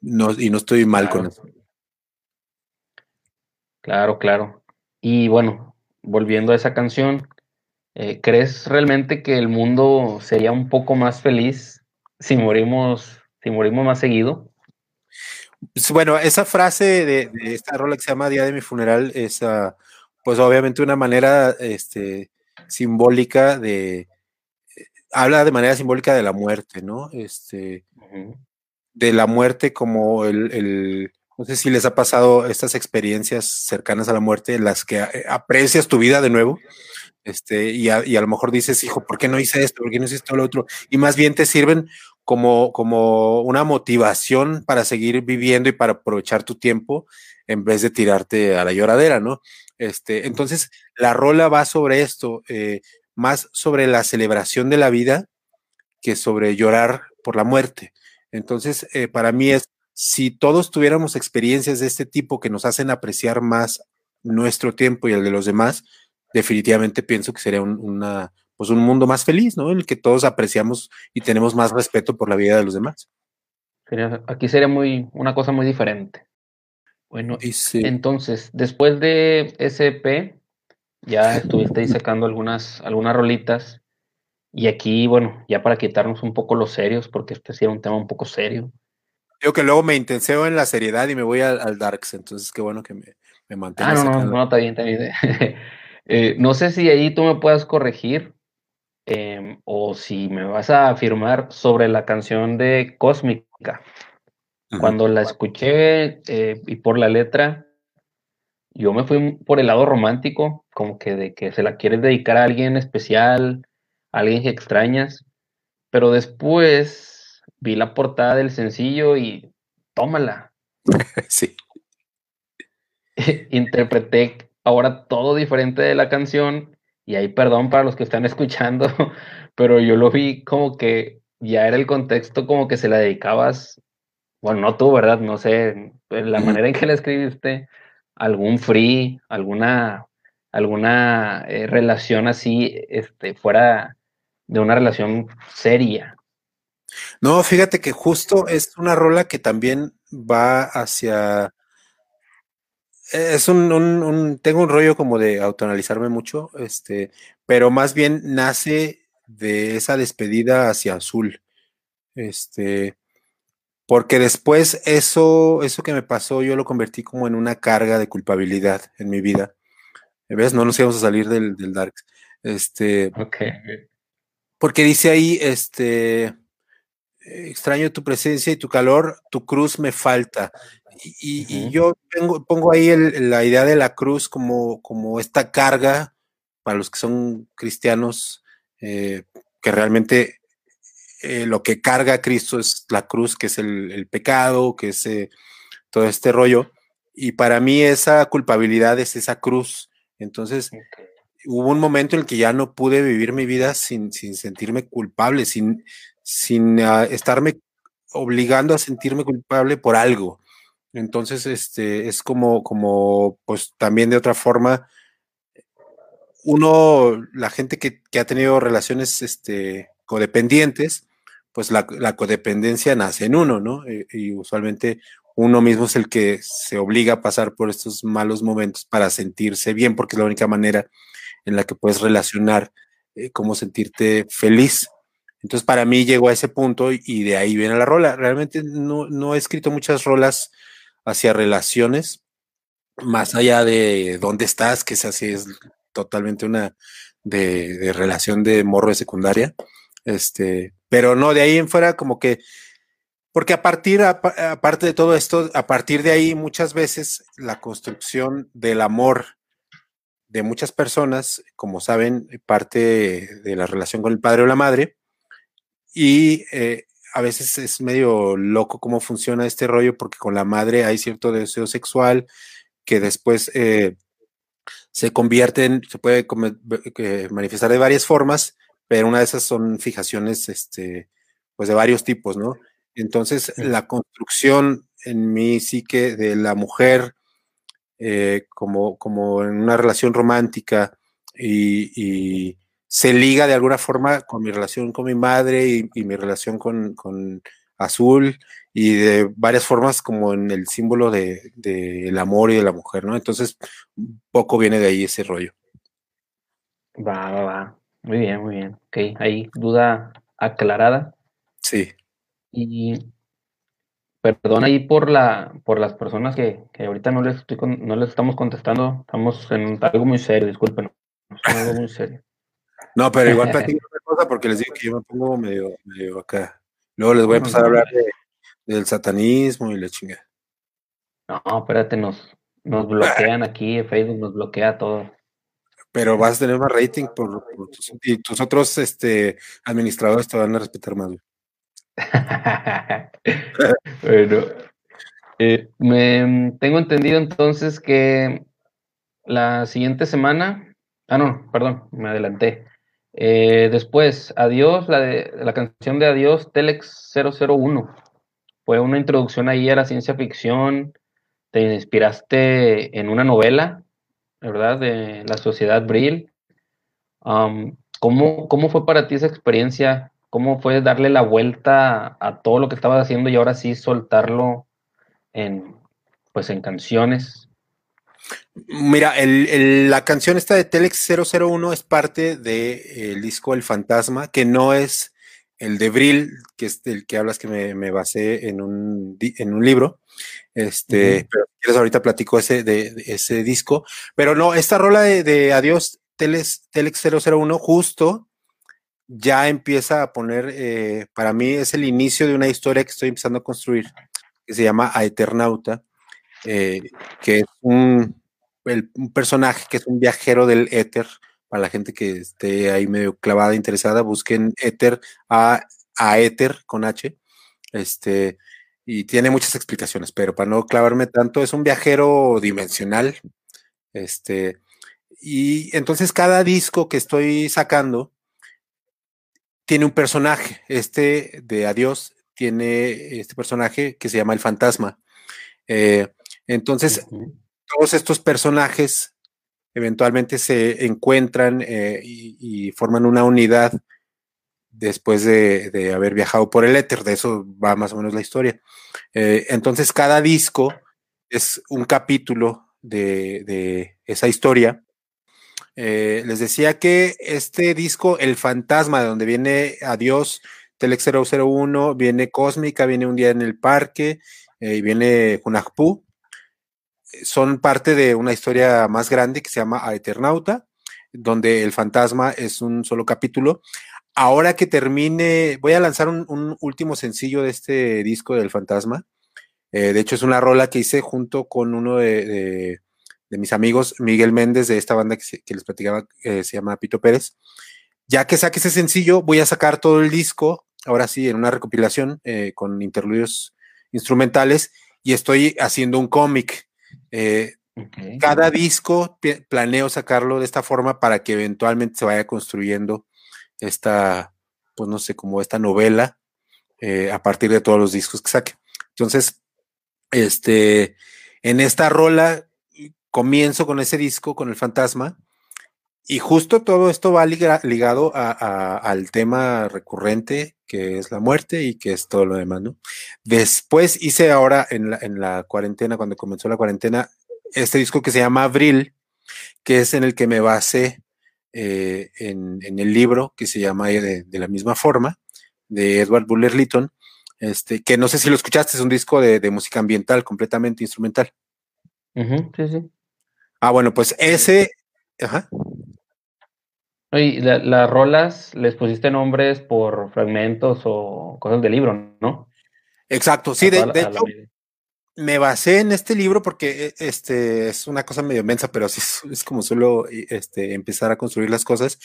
No, y no estoy mal con eso. Claro, claro. Y bueno, volviendo a esa canción, Eh, ¿Crees realmente que el mundo sería un poco más feliz si morimos, si morimos más seguido? Bueno, esa frase de, esta rola que se llama Día de mi funeral es, uh, pues obviamente una manera este, simbólica de, eh, habla de manera simbólica de la muerte, ¿no? Este, de la muerte como el, el, no sé si les ha pasado estas experiencias cercanas a la muerte en las que eh, aprecias tu vida de nuevo. Este, y a, y a lo mejor dices, hijo, ¿por qué no hice esto? ¿Por qué no hice esto lo otro? Y más bien te sirven como, como una motivación para seguir viviendo y para aprovechar tu tiempo en vez de tirarte a la lloradera, ¿no? Este, entonces, la rola va sobre esto, eh, más sobre la celebración de la vida que sobre llorar por la muerte. Entonces, eh, para mí es, si todos tuviéramos experiencias de este tipo que nos hacen apreciar más nuestro tiempo y el de los demás, definitivamente pienso que sería una, pues un mundo más feliz, ¿no? En el que todos apreciamos y tenemos más respeto por la vida de los demás. aquí sería muy, una cosa muy diferente. Bueno, entonces, después de SP, ya estuviste sacando algunas, algunas rolitas. Y aquí, bueno, ya para quitarnos un poco los serios, porque este sí era un tema un poco serio. Yo que luego me intenseo en la seriedad y me voy al, Darks, entonces qué bueno que me, me. Ah, no, no, no, está bien, está bien. Eh, no sé si ahí tú me puedas corregir, Em, o si me vas a afirmar sobre la canción de Cósmica. Cuando la escuché eh, y por la letra, yo me fui por el lado romántico, como que de que se la quieres dedicar a alguien especial, a alguien que extrañas, pero después vi la portada del sencillo y tómala. Sí. Interpreté ahora todo diferente de la canción y ahí perdón para los que están escuchando, pero yo lo vi como que ya era el contexto como que se la dedicabas, bueno, no tú, ¿verdad? No sé, la manera en que la escribiste, algún free, alguna, alguna eh, relación así, este, fuera de una relación seria. No, fíjate que justo es una rola que también va hacia es un, tengo un rollo como de autoanalizarme mucho, este, pero más bien nace de esa despedida hacia azul. Este, porque después eso, eso que me pasó, yo lo convertí como en una carga de culpabilidad en mi vida. ¿Ves? No nos íbamos a salir del, del Darks. Este. Porque dice ahí, este. Extraño tu presencia y tu calor, tu cruz me falta. Y, yo pongo ahí la idea de la cruz como, como esta carga para los que son cristianos, eh, que realmente eh, lo que carga a Cristo es la cruz, que es el, pecado, que es eh, todo este rollo. Y para mí esa culpabilidad es esa cruz. Entonces, hubo un momento en el que ya no pude vivir mi vida sin, sin sentirme culpable, sin, sin ah, estarme obligando a sentirme culpable por algo. Entonces, este, es como, como, pues también de otra forma, uno, la gente que, ha tenido relaciones este, codependientes, pues la, codependencia nace en uno, ¿no? Eh, y, usualmente uno mismo es el que se obliga a pasar por estos malos momentos para sentirse bien, porque es la única manera en la que puedes relacionar eh, cómo sentirte feliz. Entonces, para mí llegó a ese punto y, de ahí viene la rola. Realmente no, no he escrito muchas rolas hacia relaciones, más allá de dónde estás, que es así, es totalmente una de, relación de morro de secundaria. Este, pero no, de ahí en fuera como que, porque a partir, de todo esto, a partir de ahí muchas veces la construcción del amor de muchas personas, como saben, parte de la relación con el padre o la madre, y eh, a veces es medio loco cómo funciona este rollo, porque con la madre hay cierto deseo sexual que después eh, se convierte en, se puede manifestar de varias formas, pero una de esas son fijaciones, este, pues de varios tipos, ¿no? Entonces, la construcción en mi psique de la mujer eh, como, como en una relación romántica y se liga de alguna forma con mi relación con mi madre y, mi relación con, Azul y de varias formas como en el símbolo del de, amor y de la mujer, ¿no? Entonces, poco viene de ahí ese rollo. Va, va, va. Muy bien, muy bien. Ok, ahí duda aclarada. Sí. Y perdón ahí por la por las personas que, que ahorita no les estoy no les estamos contestando. Estamos en algo muy serio, disculpen. algo muy serio. No, pero igual platico otra cosa porque les digo que yo me pongo medio, medio acá. Luego les voy a empezar a hablar de, del satanismo y la chingada. No, espérate, nos, nos bloquean aquí, Facebook nos bloquea todo. Pero vas a tener más rating por, tus, y tus otros este, administradores te van a respetar más. bueno, eh, me, tengo entendido entonces que la siguiente semana, ah no, perdón, me adelanté. Eh, después, Adiós, la, de, la canción de Adiós, Telex 001. Fue una introducción ahí a la ciencia ficción. Te inspiraste en una novela, ¿verdad? De la sociedad Brill. ¿cómo, ¿Cómo fue para ti esa experiencia? ¿Cómo fue darle la vuelta a todo lo que estabas haciendo y ahora sí soltarlo en, pues, en canciones? Mira, el, la canción esta de Telex 001 es parte del de, disco El Fantasma, que no es el de Brill, que es el que hablas que me, me basé en un, en un libro. Este, uh -huh. pero si quieres ahorita platico ese, de, de, ese disco. Pero no, esta rola de, de Adiós Telex, Telex 001 justo ya empieza a poner, eh, para mí es el inicio de una historia que estoy empezando a construir, que se llama A Eternauta, eh, que es un, el, un personaje que es un viajero del éter, para la gente que esté ahí medio clavada, interesada, busquen éter a, a éter con H. Este, y tiene muchas explicaciones, pero para no clavarme tanto, es un viajero dimensional. Este, y entonces cada disco que estoy sacando tiene un personaje. Este de Adiós tiene este personaje que se llama el fantasma. Eh, entonces, uh -huh. todos estos personajes eventualmente se encuentran eh, y, y, forman una unidad después de, de, haber viajado por el éter, de eso va más o menos la historia. Eh, entonces cada disco es un capítulo de, de esa historia. Eh, les decía que este disco, El Fantasma, de donde viene Adiós, Telex 001, viene Cósmica, viene Un Día en el Parque, eh, y viene Junajpú, son parte de una historia más grande que se llama A Eternauta, donde el fantasma es un solo capítulo. Ahora que termine, voy a lanzar un, un último sencillo de este disco del fantasma. Eh, de hecho, es una rola que hice junto con uno de, de, de mis amigos, Miguel Méndez, de esta banda que, se, que les platicaba, eh, se llama Pito Pérez. Ya que saque ese sencillo, voy a sacar todo el disco, ahora sí, en una recopilación eh, con interludios instrumentales, y estoy haciendo un cómic eh, okay. Cada disco planeo sacarlo de esta forma para que eventualmente se vaya construyendo esta, pues no sé, como esta novela eh, a partir de todos los discos que saque. Entonces, este, en esta rola comienzo con ese disco, con el fantasma, y justo todo esto va ligado al tema recurrente que es la muerte y que es todo lo demás, ¿no? Después hice ahora en la, en la cuarentena, cuando comenzó la cuarentena, este disco que se llama Abril, que es en el que me basé eh, en, en, el libro que se llama de, de, la misma forma, de Edward Buller Lytton, este, que no sé si lo escuchaste, es un disco de, de música ambiental, completamente instrumental. Uh -huh, sí, sí. Ah, bueno, pues ese, ajá. Y la, las rolas les pusiste nombres por fragmentos o cosas del libro, ¿no? Exacto, sí, de, de hecho, me basé en este libro porque este es una cosa medio mensa, pero así es, como solo este, empezar a construir las cosas.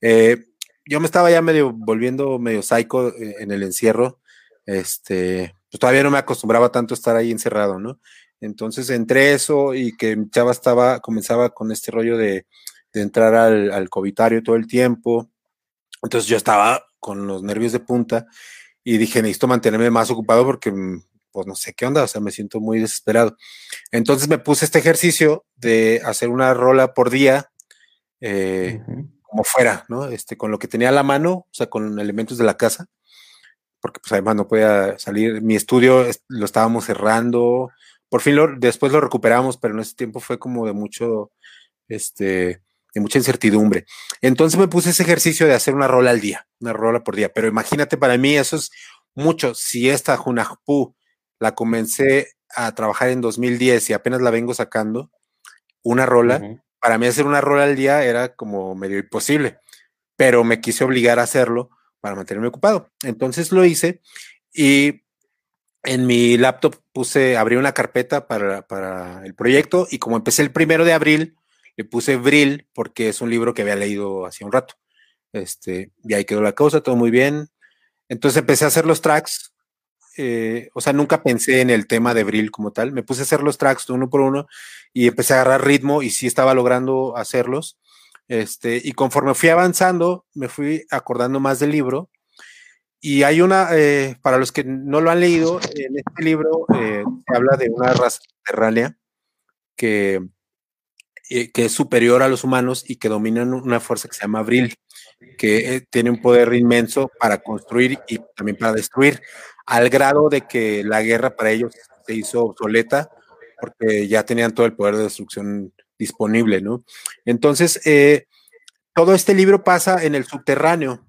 Eh, yo me estaba ya medio volviendo medio psycho en el encierro. Este, pues todavía no me acostumbraba tanto estar ahí encerrado, ¿no? Entonces, entre eso y que chava estaba, comenzaba con este rollo de, de entrar al, al covitario todo el tiempo. Entonces yo estaba con los nervios de punta y dije, necesito mantenerme más ocupado porque, pues no sé qué onda, o sea, me siento muy desesperado. Entonces me puse este ejercicio de hacer una rola por día, eh, uh -huh. como fuera, ¿no? Este, con lo que tenía a la mano, o sea, con elementos de la casa, porque pues además no podía salir. Mi estudio lo estábamos cerrando, por fin lo, después lo recuperamos, pero en ese tiempo fue como de mucho, este, de mucha incertidumbre. Entonces me puse ese ejercicio de hacer una rola al día, una rola por día. Pero imagínate, para mí eso es mucho. Si esta Junajpú la comencé a trabajar en 2010 y apenas la vengo sacando, una rola, para mí hacer una rola al día era como medio imposible, pero me quise obligar a hacerlo para mantenerme ocupado. Entonces lo hice y en mi laptop puse, abrí una carpeta para, para el proyecto y como empecé el primero de abril, le puse Bril porque es un libro que había leído hace un rato. Este, y ahí quedó la cosa, todo muy bien. Entonces empecé a hacer los tracks. Eh, o sea, nunca pensé en el tema de Bril como tal. Me puse a hacer los tracks uno por uno y empecé a agarrar ritmo y sí estaba logrando hacerlos. Este, y conforme fui avanzando, me fui acordando más del libro. Y hay una, eh, para los que no lo han leído, en este libro eh, se habla de una raza subterránea que, eh, que es superior a los humanos y que dominan una fuerza que se llama Abril, que eh, tiene un poder inmenso para construir y también para destruir, al grado de que la guerra para ellos se hizo obsoleta porque ya tenían todo el poder de destrucción disponible, ¿no? Entonces, eh, todo este libro pasa en el subterráneo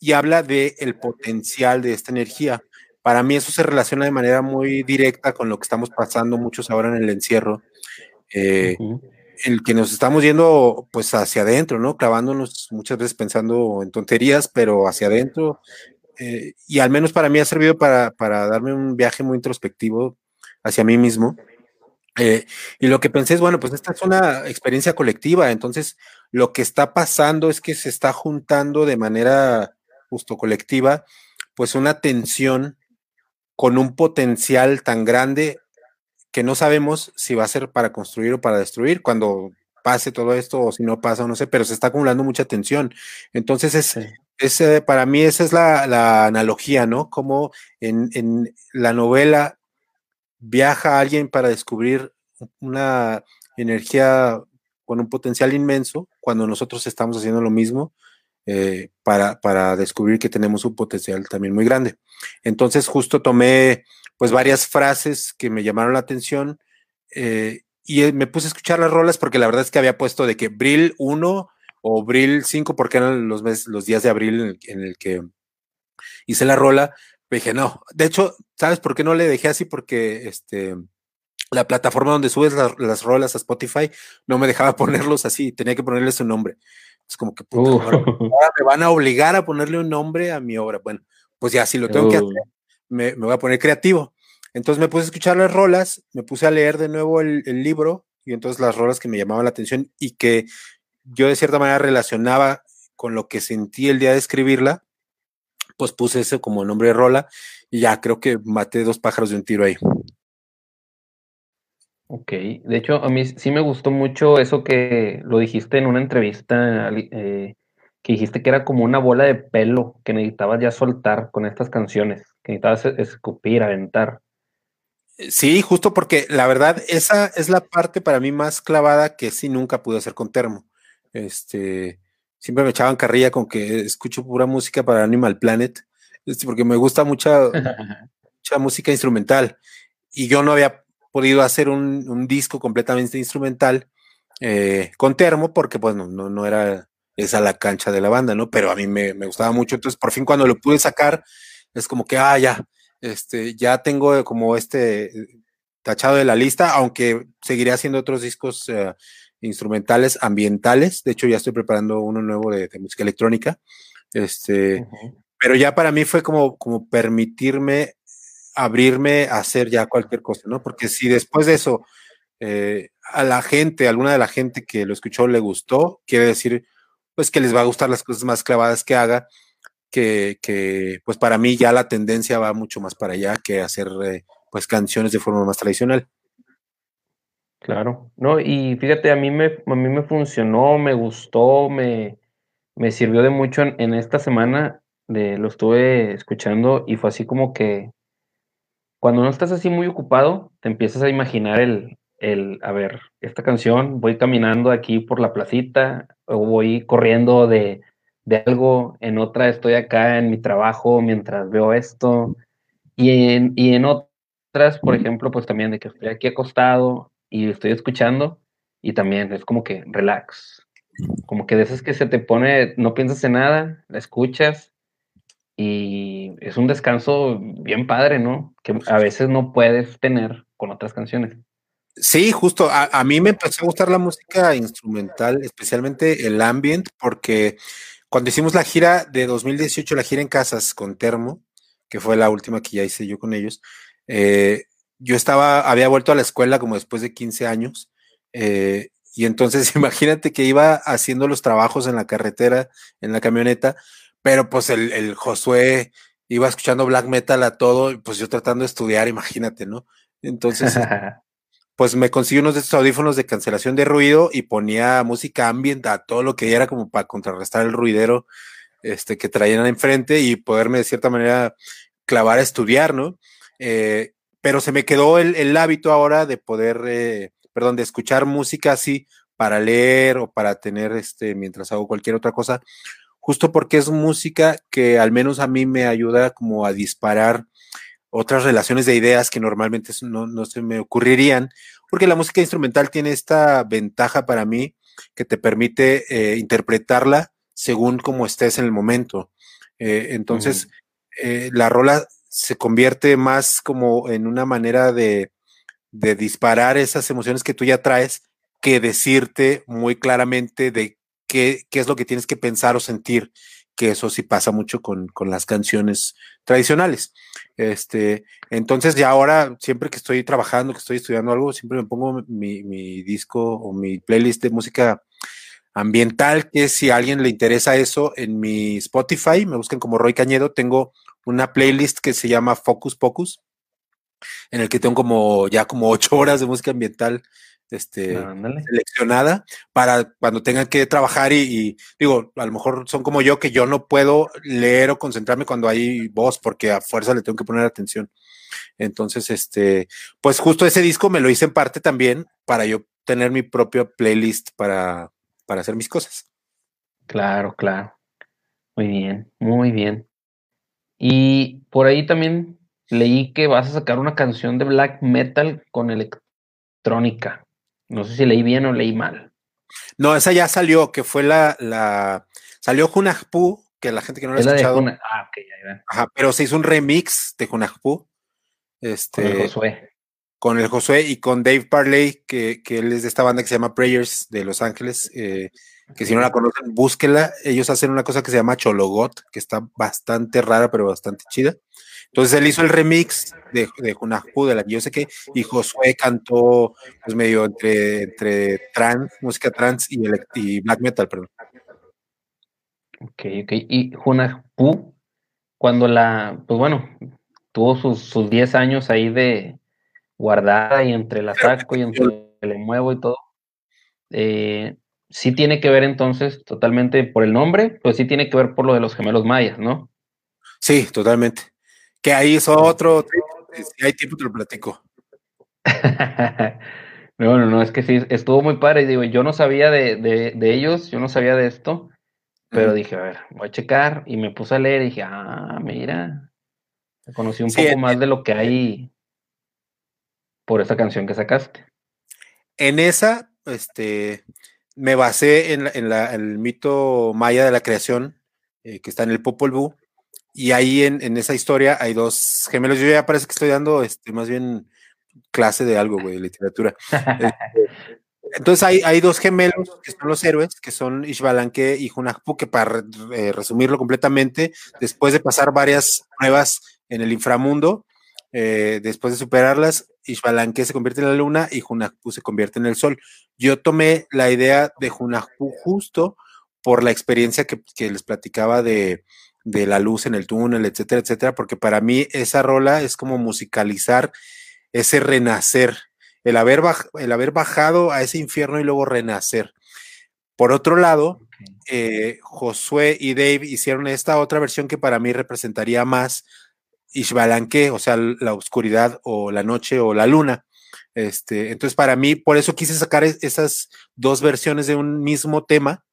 y habla del el potencial de esta energía. Para mí eso se relaciona de manera muy directa con lo que estamos pasando muchos ahora en el encierro. Eh, el que nos estamos yendo pues hacia adentro, ¿no? Clavándonos muchas veces pensando en tonterías, pero hacia adentro. Eh, y al menos para mí ha servido para, para, darme un viaje muy introspectivo hacia mí mismo. Eh, y lo que pensé es, bueno, pues esta es una experiencia colectiva, entonces lo que está pasando es que se está juntando de manera justo colectiva, pues una tensión con un potencial tan grande que no sabemos si va a ser para construir o para destruir cuando pase todo esto o si no pasa, no sé, pero se está acumulando mucha tensión. Entonces, es, es eh, para mí esa es la, analogía, ¿no? Como en, en, la novela viaja alguien para descubrir una energía con un potencial inmenso, cuando nosotros estamos haciendo lo mismo eh, para, para descubrir que tenemos un potencial también muy grande. Entonces, justo tomé pues varias frases que me llamaron la atención eh, y eh, me puse a escuchar las rolas porque la verdad es que había puesto de que Bril 1 o Bril 5 porque eran los, meses, los días de abril en el, que hice la rola. Me dije, no, de hecho, ¿sabes por qué no le dejé así? Porque este, la plataforma donde subes las rolas a Spotify no me dejaba ponerlos así, tenía que ponerle su nombre. Es como que puta, me van a obligar a ponerle un nombre a mi obra. Bueno, pues ya, si lo tengo que hacer, me, voy a poner creativo. Entonces me puse a escuchar las rolas, me puse a leer de nuevo el, libro y entonces las rolas que me llamaban la atención y que yo de cierta manera relacionaba con lo que sentí el día de escribirla, pues puse ese como nombre de rola y ya creo que maté dos pájaros de un tiro ahí. Ok, de hecho a mí sí me gustó mucho eso que lo dijiste en una entrevista, eh, que dijiste que era como una bola de pelo que necesitabas ya soltar con estas canciones, que necesitabas escupir, aventar. Eh, sí, justo porque la verdad, esa es la parte para mí más clavada que sí nunca pude hacer con Termo. Este, siempre me echaban carrilla con que escucho pura música para Animal Planet, este, porque me gusta mucha, mucha música instrumental. Y yo no había podido hacer un, disco completamente instrumental eh, con Termo, porque pues no, no era es a la cancha de la banda, ¿no? Pero a mí me, gustaba mucho, entonces por fin cuando lo pude sacar, es como que, ah, ya, este, ya tengo como este tachado de la lista, aunque seguiré haciendo otros discos eh, instrumentales, ambientales, de hecho ya estoy preparando uno nuevo de, música electrónica, este, pero ya para mí fue como, como permitirme abrirme a hacer ya cualquier cosa, ¿no? Porque si después de eso eh, a la gente, alguna de la gente que lo escuchó le gustó, quiere decir pues que les va a gustar las cosas más clavadas que haga, que, pues para mí ya la tendencia va mucho más para allá que hacer eh, pues canciones de forma más tradicional. Claro, no, y fíjate, a mí me, a mí me funcionó, me gustó, me, me sirvió de mucho en, esta semana, de, lo estuve escuchando y fue así como que cuando no estás así muy ocupado, te empiezas a imaginar el, el, a ver, esta canción, voy caminando aquí por la placita, o voy corriendo de, de algo, en otra estoy acá en mi trabajo mientras veo esto, y en, y en otras, por ejemplo, pues también de que estoy aquí acostado y estoy escuchando, y también es como que relax. como que de esas que se te pone, no piensas en nada, la escuchas y es un descanso bien padre, ¿no? Que a veces no puedes tener con otras canciones. Sí, justo. A, mí me empezó a gustar la música instrumental, especialmente el ambient, porque cuando hicimos la gira de 2018, la gira en casas con Termo, que fue la última que ya hice yo con ellos, eh, yo estaba, había vuelto a la escuela como después de 15 años, eh, y entonces imagínate que iba haciendo los trabajos en la carretera, en la camioneta, pero pues el, el Josué iba escuchando black metal a todo, pues yo tratando de estudiar, imagínate, ¿no? Entonces, pues me conseguí unos de estos audífonos de cancelación de ruido y ponía música ambient a todo lo que era como para contrarrestar el ruidero este, que traían enfrente y poderme de cierta manera clavar a estudiar, ¿no? Eh, pero se me quedó el, hábito ahora de poder, eh, perdón, de escuchar música así para leer o para tener, este, mientras hago cualquier otra cosa, justo porque es música que al menos a mí me ayuda como a disparar otras relaciones de ideas que normalmente no, se me ocurrirían, porque la música instrumental tiene esta ventaja para mí que te permite eh, interpretarla según como estés en el momento. Eh, entonces, eh, la rola se convierte más como en una manera de, de disparar esas emociones que tú ya traes que decirte muy claramente de qué, qué, es lo que tienes que pensar o sentir, que eso sí pasa mucho con, con las canciones tradicionales. Este, entonces ya ahora, siempre que estoy trabajando, que estoy estudiando algo, siempre me pongo mi, mi disco o mi playlist de música ambiental, que si a alguien le interesa eso, en mi Spotify, me buscan como Roy Cañedo, tengo una playlist que se llama Focus Pocus, en el que tengo como ya como ocho horas de música ambiental este, seleccionada para cuando tengan que trabajar y, digo, a lo mejor son como yo que yo no puedo leer o concentrarme cuando hay voz porque a fuerza le tengo que poner atención. Entonces, este, pues justo ese disco me lo hice en parte también para yo tener mi propia playlist para, para hacer mis cosas. Claro, claro. Muy bien, muy bien. Y por ahí también leí que vas a sacar una canción de black metal con electrónica. No sé si leí bien o leí mal. No, esa ya salió, que fue la, la salió Junajpu, que la gente que no lo ha escuchado. Ah, ok, ya, Ajá, pero se hizo un remix de Junajpu. Este, con el Josué. Con el Josué y con Dave Parley, que, que él es de esta banda que se llama Prayers de Los Ángeles. Eh, que si no la conocen, búsquela. Ellos hacen una cosa que se llama Chologot, que está bastante rara, pero bastante chida. Entonces él hizo el remix de, de de la yo sé que, y Josué cantó pues medio entre, entre trans, música trans y, y black metal, perdón. Ok, ok. Y Junajpu, cuando la, pues bueno, tuvo sus, sus 10 años ahí de guardada y entre la saco y entre le muevo y todo, eh, sí tiene que ver entonces totalmente por el nombre, pues sí tiene que ver por lo de los gemelos mayas, ¿no? Sí, totalmente. Que ahí es otro, si hay tiempo te lo platico. no, no, no, es que sí, estuvo muy padre. Digo, yo no sabía de, ellos, yo no sabía de esto, pero dije, a ver, voy a checar y me puse a leer y dije, ah, mira, conocí un poco más de lo que hay por esa canción que sacaste. En esa, este, me basé en, el mito maya de la creación, eh, que está en el Popol Vuh, y ahí en, esa historia hay dos gemelos. Yo ya parece que estoy dando este, más bien clase de algo, güey, de literatura. Este, entonces hay, hay, dos gemelos que son los héroes, que son Ishbalanque y Hunahpu, que para eh, resumirlo completamente, después de pasar varias pruebas en el inframundo, eh, después de superarlas, Ishbalanque se convierte en la luna y Hunahpu se convierte en el sol. Yo tomé la idea de Hunahpu justo por la experiencia que les platicaba de, de la luz en el túnel, etcétera, etcétera, porque para mí esa rola es como musicalizar ese renacer, el haber, el haber bajado a ese infierno y luego renacer. Por otro lado, eh, Josué y Dave hicieron esta otra versión que para mí representaría más Ishbalanque, o sea, la oscuridad o la noche o la luna. Este, entonces, para mí, por eso quise sacar esas dos versiones de un mismo tema,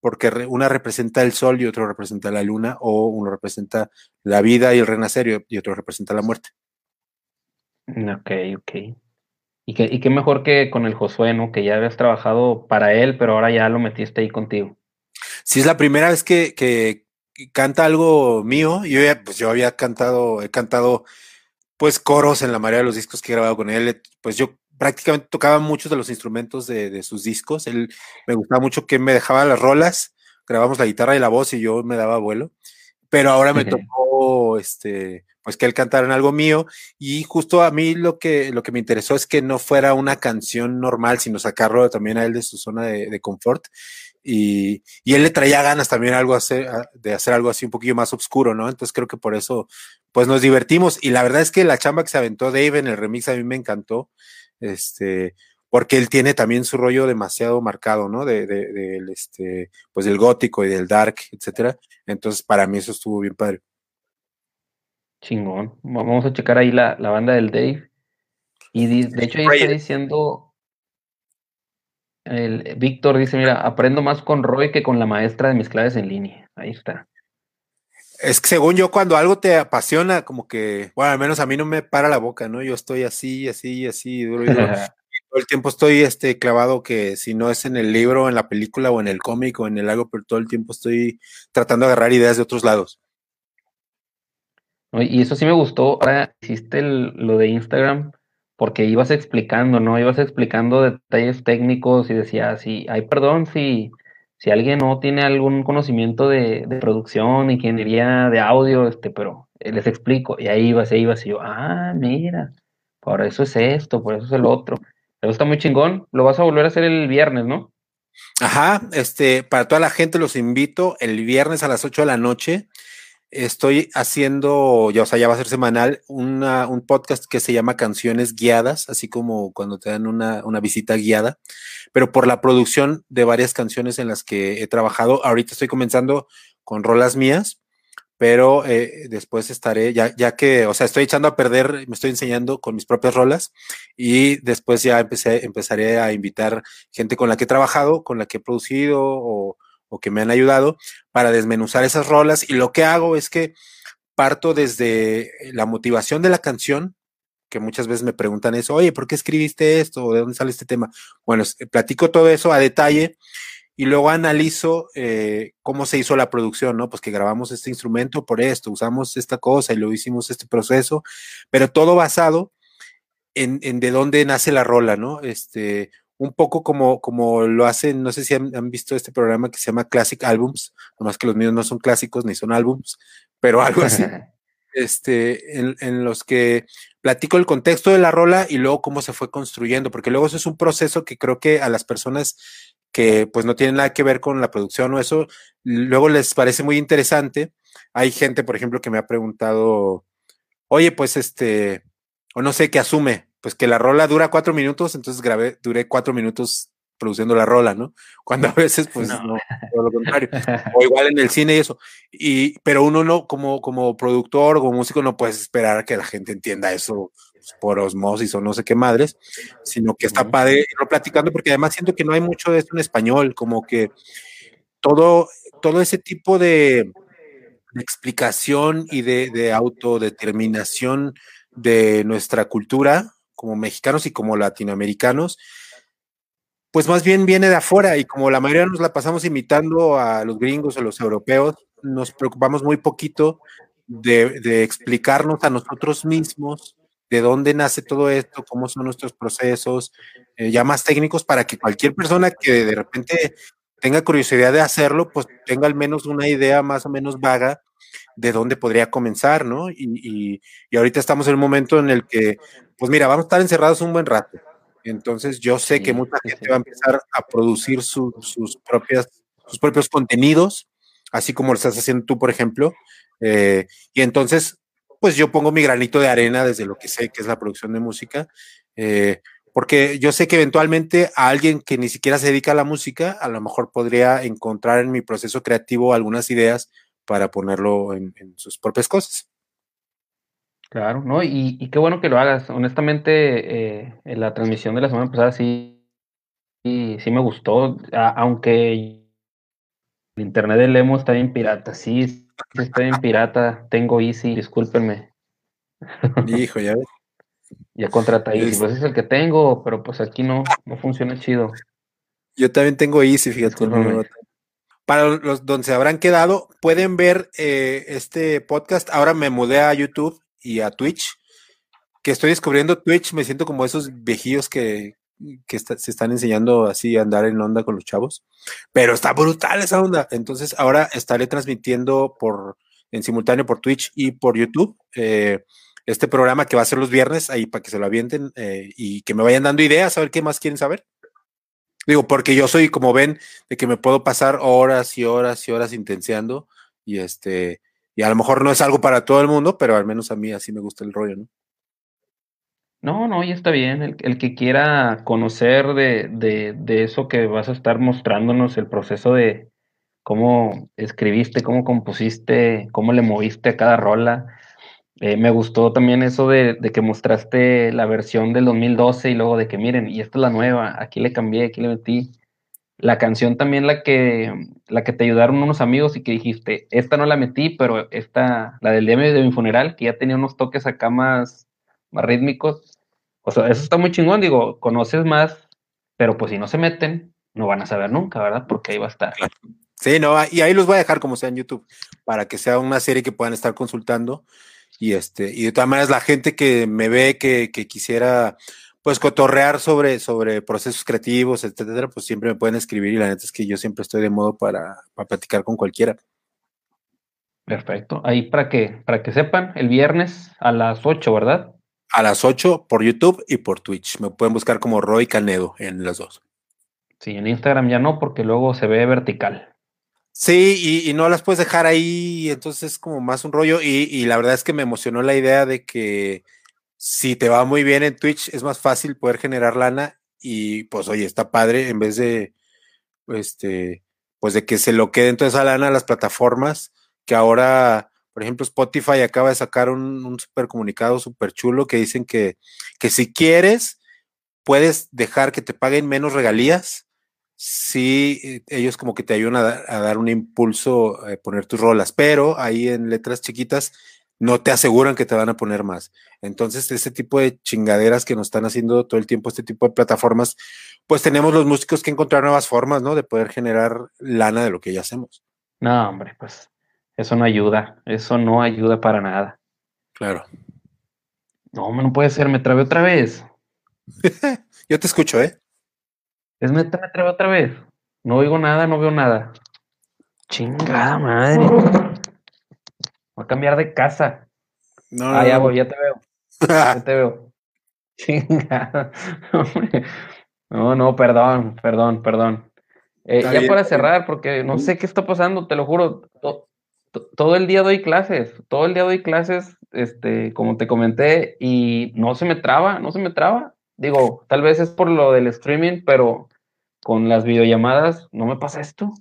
porque una representa el sol y otro representa la luna, o uno representa la vida y el renacer y otro representa la muerte. Ok, ok. Y, que, y qué mejor que con el Josué, ¿no? Que ya habías trabajado para él, pero ahora ya lo metiste ahí contigo. Sí, es la primera vez que, que canta algo mío. Yo ya, pues yo había cantado, he cantado pues coros en la mayoría de los discos que he grabado con él. Pues yo prácticamente tocaba muchos de los instrumentos de, de sus discos. Él me gustaba mucho que me dejaba las rolas, grabamos la guitarra y la voz y yo me daba vuelo. Pero ahora me tocó este pues que él cantara en algo mío y justo a mí lo que, lo que me interesó es que no fuera una canción normal, sino sacarlo también a él de su zona de, de confort y, y, él le traía ganas también algo hacer, de hacer algo así un poquillo más oscuro, ¿no? Entonces creo que por eso pues nos divertimos y la verdad es que la chamba que se aventó Dave en el remix a mí me encantó, este, porque él tiene también su rollo demasiado marcado, ¿no? De, de, de, este, pues del gótico y del dark, etcétera. Entonces, para mí eso estuvo bien padre. Chingón. Vamos a checar ahí la, la banda del Dave. Y de hecho ahí está diciendo, el Víctor dice, mira, aprendo más con Roy que con la maestra de mis claves en línea. Ahí está. Es que según yo, cuando algo te apasiona, como que, bueno, al menos a mí no me para la boca, ¿no? Yo estoy así, así, así, duro y duro. todo el tiempo estoy este, clavado que si no es en el libro, en la película o en el cómic o en el algo, pero todo el tiempo estoy tratando de agarrar ideas de otros lados. Y eso sí me gustó. Ahora hiciste lo de Instagram porque ibas explicando, ¿no? Ibas explicando detalles técnicos y decías, sí, ay, perdón si, si alguien no tiene algún conocimiento de, de producción, ingeniería de audio, este, pero les explico. Y ahí ibas, ahí ibas, y yo, ah, mira, por eso es esto, por eso es el otro. Pero está muy chingón. Lo vas a volver a hacer el viernes, ¿no? Ajá, este, para toda la gente los invito el viernes a las 8 de la noche. Estoy haciendo, ya, o sea, ya va a ser semanal, un podcast que se llama Canciones Guiadas, así como cuando te dan una, una visita guiada, pero por la producción de varias canciones en las que he trabajado. Ahorita estoy comenzando con rolas mías pero eh, después estaré, ya, ya que, o sea, estoy echando a perder, me estoy enseñando con mis propias rolas y después ya empecé, empezaré a invitar gente con la que he trabajado, con la que he producido o, o que me han ayudado para desmenuzar esas rolas y lo que hago es que parto desde la motivación de la canción, que muchas veces me preguntan eso, oye, ¿por qué escribiste esto? ¿O de dónde sale este tema? Bueno, platico todo eso a detalle y luego analizo eh, cómo se hizo la producción, ¿no? Pues que grabamos este instrumento por esto, usamos esta cosa y lo hicimos este proceso, pero todo basado en, en de dónde nace la rola, ¿no? Este, un poco como, como lo hacen, no sé si han, han, visto este programa que se llama Classic Albums, nomás que los míos no son clásicos ni son álbums, pero algo así. este, en, en, los que platico el contexto de la rola y luego cómo se fue construyendo, porque luego eso es un proceso que creo que a las personas que pues no tienen nada que ver con la producción o eso, luego les parece muy interesante. Hay gente, por ejemplo, que me ha preguntado, oye, pues este, o no sé, qué asume, pues que la rola dura cuatro minutos, entonces grabé, duré cuatro minutos produciendo la rola, ¿no? Cuando a veces, pues, no, no todo lo contrario. O igual en el cine y eso. Y, pero uno no, como, como productor o como músico, no puedes esperar que la gente entienda eso por osmosis o no sé qué madres, sino que está padre irlo platicando, porque además siento que no hay mucho de esto en español, como que todo, todo ese tipo de, de explicación y de, de, autodeterminación de nuestra cultura como mexicanos y como latinoamericanos, pues más bien viene de afuera y como la mayoría nos la pasamos imitando a los gringos o los europeos, nos preocupamos muy poquito de, explicarnos a nosotros mismos de dónde nace todo esto, cómo son nuestros procesos, eh, ya más técnicos para que cualquier persona que de repente tenga curiosidad de hacerlo, pues tenga al menos una idea más o menos vaga de dónde podría comenzar, ¿no? Y, y, y ahorita estamos en un momento en el que, pues mira, vamos a estar encerrados un buen rato. Entonces yo sé sí, que mucha gente sí. va a empezar a producir su, sus, propias, sus propios contenidos, así como lo estás haciendo tú, por ejemplo. Eh, y entonces pues yo pongo mi granito de arena desde lo que sé que es la producción de música, eh, porque yo sé que eventualmente a alguien que ni siquiera se dedica a la música, a lo mejor podría encontrar en mi proceso creativo algunas ideas para ponerlo en, en sus propias cosas. Claro, ¿no? Y, y, qué bueno que lo hagas. Honestamente, eh, en la transmisión de la semana pasada sí, sí, sí me gustó, a, aunque el internet de Lemo está bien pirata, sí, Estoy en pirata, tengo Easy, discúlpenme. Hijo, ya ves. Ya contrata Easy, pues es el que tengo, pero pues aquí no, no funciona chido. Yo también tengo Easy, fíjate. Para los donde se habrán quedado, pueden ver eh, este podcast. Ahora me mudé a YouTube y a Twitch, que estoy descubriendo Twitch, me siento como esos viejillos que, que se están enseñando así a andar en onda con los chavos, pero está brutal esa onda. Entonces ahora estaré transmitiendo por en simultáneo por Twitch y por YouTube eh, este programa que va a ser los viernes ahí para que se lo avienten eh, y que me vayan dando ideas a ver qué más quieren saber. Digo, porque yo soy, como ven, de que me puedo pasar horas y horas y horas intenseando y este, y a lo mejor no es algo para todo el mundo, pero al menos a mí así me gusta el rollo, ¿no? No, no, ya está bien. El, que quiera conocer de, de, de, eso que vas a estar mostrándonos, el proceso de cómo escribiste, cómo compusiste, cómo le moviste a cada rola. Eh, me gustó también eso de, de, que mostraste la versión del 2012 y luego de que miren, y esta es la nueva, aquí le cambié, aquí le metí. La canción también la que, la que te ayudaron unos amigos y que dijiste, esta no la metí, pero esta, la del día de mi funeral, que ya tenía unos toques acá más, más rítmicos. O sea, eso está muy chingón, digo, conoces más, pero pues si no se meten, no van a saber nunca, ¿verdad? Porque ahí va a estar. Sí, no, y ahí los voy a dejar como sea en YouTube, para que sea una serie que puedan estar consultando. Y este, y de todas maneras, la gente que me ve que, que quisiera pues cotorrear sobre, sobre procesos creativos, etcétera, pues siempre me pueden escribir y la neta es que yo siempre estoy de modo para, para platicar con cualquiera. Perfecto. Ahí para que, para que sepan, el viernes a las 8, ¿verdad? a las 8 por YouTube y por Twitch. Me pueden buscar como Roy Canedo en las dos. Sí, en Instagram ya no, porque luego se ve vertical. Sí, y, no las puedes dejar ahí, entonces es como más un rollo. Y, la verdad es que me emocionó la idea de que si te va muy bien en Twitch, es más fácil poder generar lana. Y pues, oye, está padre, en vez de, este, pues de que se lo queden toda esa lana a las plataformas, que ahora por ejemplo, Spotify acaba de sacar un, super comunicado súper chulo que dicen que, que si quieres, puedes dejar que te paguen menos regalías si eh, ellos como que te ayudan a, dar un impulso a poner tus rolas, pero ahí en letras chiquitas no te aseguran que te van a poner más. Entonces, ese tipo de chingaderas que nos están haciendo todo el tiempo, este tipo de plataformas, pues tenemos los músicos que encontrar nuevas formas, ¿no? De poder generar lana de lo que ya hacemos. No, hombre, pues eso no ayuda, eso no ayuda para nada. Claro. No, no puede ser, me trabé otra vez. Yo te escucho, ¿eh? Es neta, me trabé otra vez. No oigo nada, no veo nada. Chingada madre. Voy a cambiar de casa. No, ah, ya voy, ya te veo. ya te veo. Chingada. No, no, perdón, perdón, perdón. Eh, ya para cerrar, porque no sé qué está pasando, te lo juro todo el día doy clases, todo el día doy clases, este, como te comenté, y no se me traba, no se me traba. Digo, tal vez es por lo del streaming, pero con las videollamadas no me pasa esto.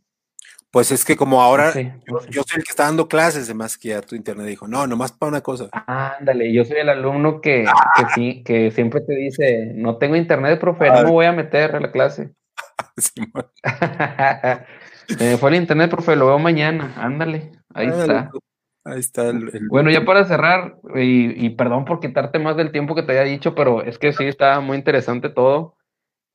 Pues es que como ahora yo, soy el que está dando clases, además que a tu internet dijo, no, nomás para una cosa. Ándale, yo soy el alumno que, que, sí, que siempre te dice, no tengo internet, profe, no me voy a meter a la clase. fue el internet, profe, lo veo mañana, ándale. Ahí está. Ahí está Bueno, ya para cerrar, y, perdón por quitarte más del tiempo que te había dicho, pero es que sí está muy interesante todo.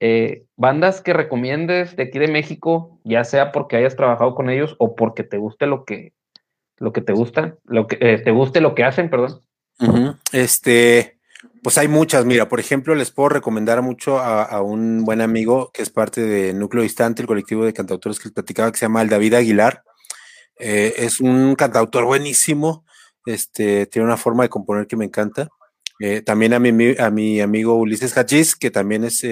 Eh, bandas que recomiendes de aquí de México, ya sea porque hayas trabajado con ellos o porque te guste lo que, lo que te gusta, lo que eh, te guste lo que hacen, perdón. Este, pues hay muchas. Mira, por ejemplo, les puedo recomendar mucho a, un buen amigo que es parte de Núcleo Distante, el colectivo de cantautores que platicaba, que se llama el David Aguilar. Eh, es un cantautor buenísimo, este, tiene una forma de componer que me encanta. También a mi, a mi amigo Ulises Hachis, que también es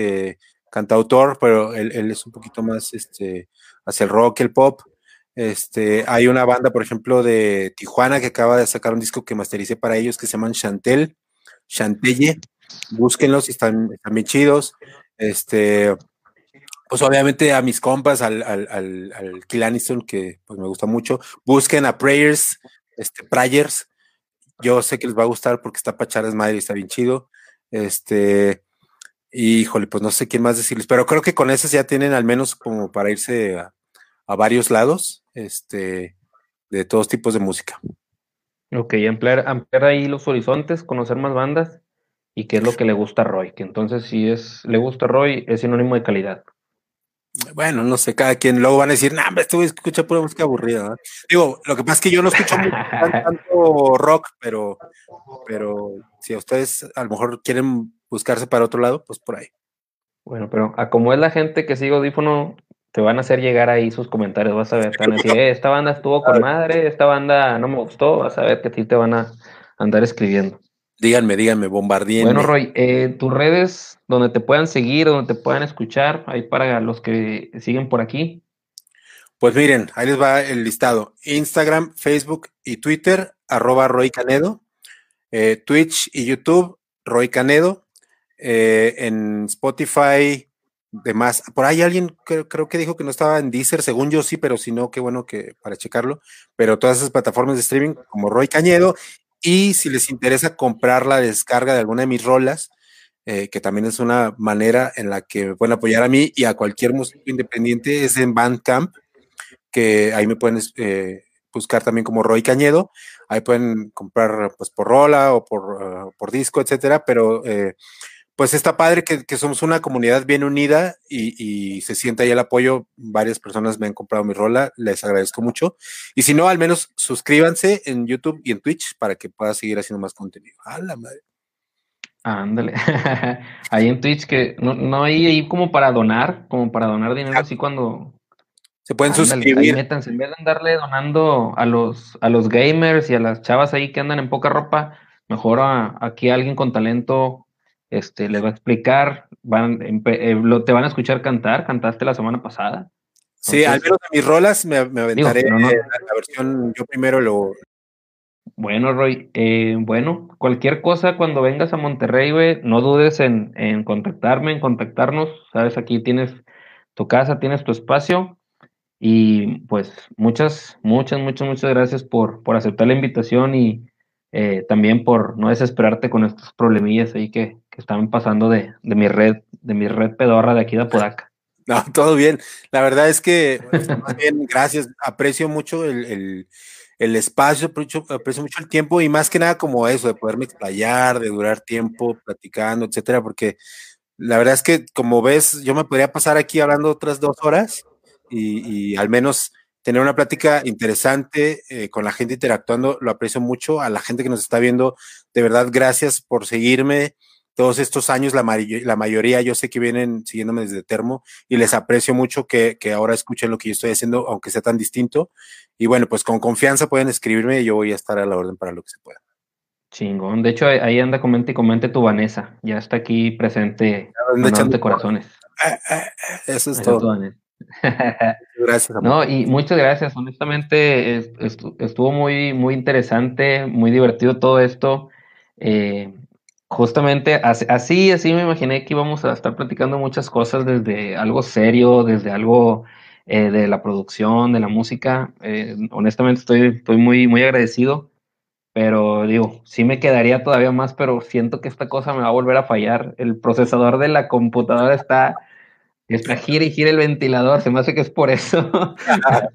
cantautor, pero él, es un poquito más este, hacia el rock, el pop. Este, hay una banda, por ejemplo, de Tijuana que acaba de sacar un disco que mastericé para ellos que se llaman Chantel, Chantelle. Búsquenlos, están, están bien chidos. Este, pues obviamente a mis compas, al, al, al, al que pues me gusta mucho, busquen a Prayers, este, Prayers, yo sé que les va a gustar porque está Pacharas Madre y está bien chido, este, y, híjole, pues no sé quién más decirles, pero creo que con esas ya tienen al menos como para irse a, varios lados, este, de todos tipos de música. Ok, ampliar, ampliar ahí los horizontes, conocer más bandas y qué es lo que le gusta a Roy. Que entonces, si es le gusta a Roy, es sinónimo de calidad. Bueno, no sé, cada quien luego van a decir, nah, esto escucha pura música aburrida. Digo, lo que pasa es que yo no escucho tanto rock, pero, pero si a ustedes a lo mejor quieren buscarse para otro lado, pues por ahí. Bueno, pero a como es la gente que sigue audífono, te van a hacer llegar ahí sus comentarios, vas a ver, te van a decir, eh, esta banda estuvo con madre, esta banda no me gustó, vas a ver que a ti te van a andar escribiendo. Díganme, díganme, bombardeen. Bueno, Roy, eh, tus redes donde te puedan seguir, donde te puedan escuchar, ahí para los que siguen por aquí. Pues miren, ahí les va el listado. Instagram, Facebook y Twitter, arroba Roy Canedo. Eh, Twitch y YouTube, Roy Canedo. Eh, en Spotify, demás. Por ahí alguien creo, que dijo que no estaba en Deezer, según yo sí, pero si no, qué bueno que para checarlo. Pero todas esas plataformas de streaming como Roy Cañedo y si les interesa comprar la descarga de alguna de mis rolas, eh, que también es una manera en la que me pueden apoyar a mí y a cualquier músico independiente, es en Bandcamp, que ahí me pueden eh, buscar también como Roy Cañedo. Ahí pueden comprar pues por rola o por, uh, disco, etcétera, pero eh, pues está padre que, somos una comunidad bien unida y, se sienta ahí el apoyo. Varias personas me han comprado mi rola, les agradezco mucho. Y si no, al menos suscríbanse en YouTube y en Twitch para que pueda seguir haciendo más contenido. ¡A la madre! Ándale. ahí en Twitch que no, hay ahí como para donar, como para donar dinero así cuando se pueden suscribir. Métanse, en vez de andarle donando a los a los gamers y a las chavas ahí que andan en poca ropa, mejor a, aquí alguien con talento este, les va a explicar, van, eh, lo, te van a escuchar cantar, cantaste la semana pasada. sí, al menos de mis rolas me, aventaré la, versión, yo primero lo... Bueno, Roy, eh, bueno, cualquier cosa cuando vengas a Monterrey, güey, no dudes en, en contactarme, en contactarnos, sabes, aquí tienes tu casa, tienes tu espacio, y pues muchas, muchas, muchas, muchas gracias por, por aceptar la invitación y eh, también por no desesperarte con estos problemillas ahí que, que estaban pasando de, de, mi red, de mi red pedorra de aquí de Apodaca. No, todo bien. La verdad es que, bien, gracias. Aprecio mucho el, el, espacio, aprecio, aprecio, mucho el tiempo y más que nada como eso, de poderme explayar, de durar tiempo platicando, etcétera, porque la verdad es que, como ves, yo me podría pasar aquí hablando otras dos horas y, y al menos tener una plática interesante eh, con la gente interactuando, lo aprecio mucho. A la gente que nos está viendo, de verdad, gracias por seguirme todos estos años. La, la mayoría yo sé que vienen siguiéndome desde Termo y les aprecio mucho que, que, ahora escuchen lo que yo estoy haciendo, aunque sea tan distinto. Y bueno, pues con confianza pueden escribirme y yo voy a estar a la orden para lo que se pueda. Chingón. De hecho, ahí anda, comente y comente tu Vanessa. Ya está aquí presente, de corazones. Ah, ah, ah, eso es todo. gracias. No, y muchas gracias. Honestamente, estuvo muy, muy interesante, muy divertido todo esto. Eh, justamente así, así me imaginé que íbamos a estar platicando muchas cosas desde algo serio, desde algo eh, de la producción, de la música. Eh, honestamente, estoy, estoy muy, muy agradecido. Pero digo, sí me quedaría todavía más, pero siento que esta cosa me va a volver a fallar. El procesador de la computadora está Está gira y gira el ventilador, se me hace que es por eso.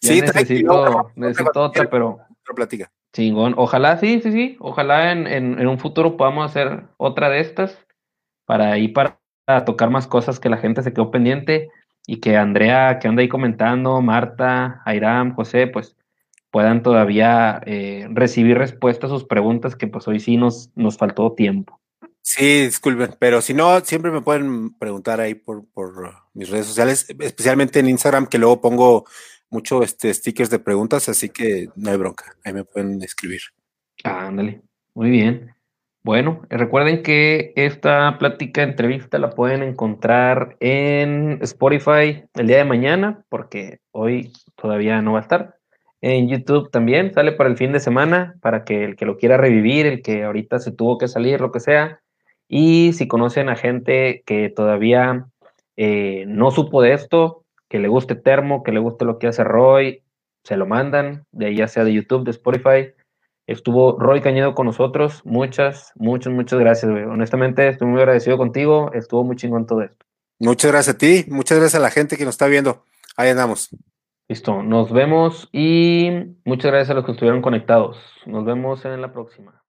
sí, necesito, necesito otra, pero. Platica. Chingón. Ojalá, sí, sí, sí. Ojalá en, en, un futuro podamos hacer otra de estas para ir para, tocar más cosas que la gente se quedó pendiente y que Andrea, que anda ahí comentando, Marta, Airam, José, pues puedan todavía eh, recibir respuestas a sus preguntas que pues hoy sí nos, nos faltó tiempo. Sí, disculpen, pero si no, siempre me pueden preguntar ahí por, por mis redes sociales, especialmente en Instagram, que luego pongo mucho este stickers de preguntas, así que no hay bronca, ahí me pueden escribir. Ah, ándale, muy bien. Bueno, recuerden que esta plática, entrevista la pueden encontrar en Spotify el día de mañana, porque hoy todavía no va a estar. En YouTube también sale para el fin de semana, para que el que lo quiera revivir, el que ahorita se tuvo que salir, lo que sea, y si conocen a gente que todavía eh, no supo de esto, que le guste Termo, que le guste lo que hace Roy, se lo mandan, de ahí ya sea de YouTube, de Spotify. Estuvo Roy Cañedo con nosotros. Muchas, muchas, muchas gracias, güey. Honestamente, estoy muy agradecido contigo. Estuvo muy chingón todo esto. Muchas gracias a ti. Muchas gracias a la gente que nos está viendo. Ahí andamos. Listo. Nos vemos y muchas gracias a los que estuvieron conectados. Nos vemos en la próxima.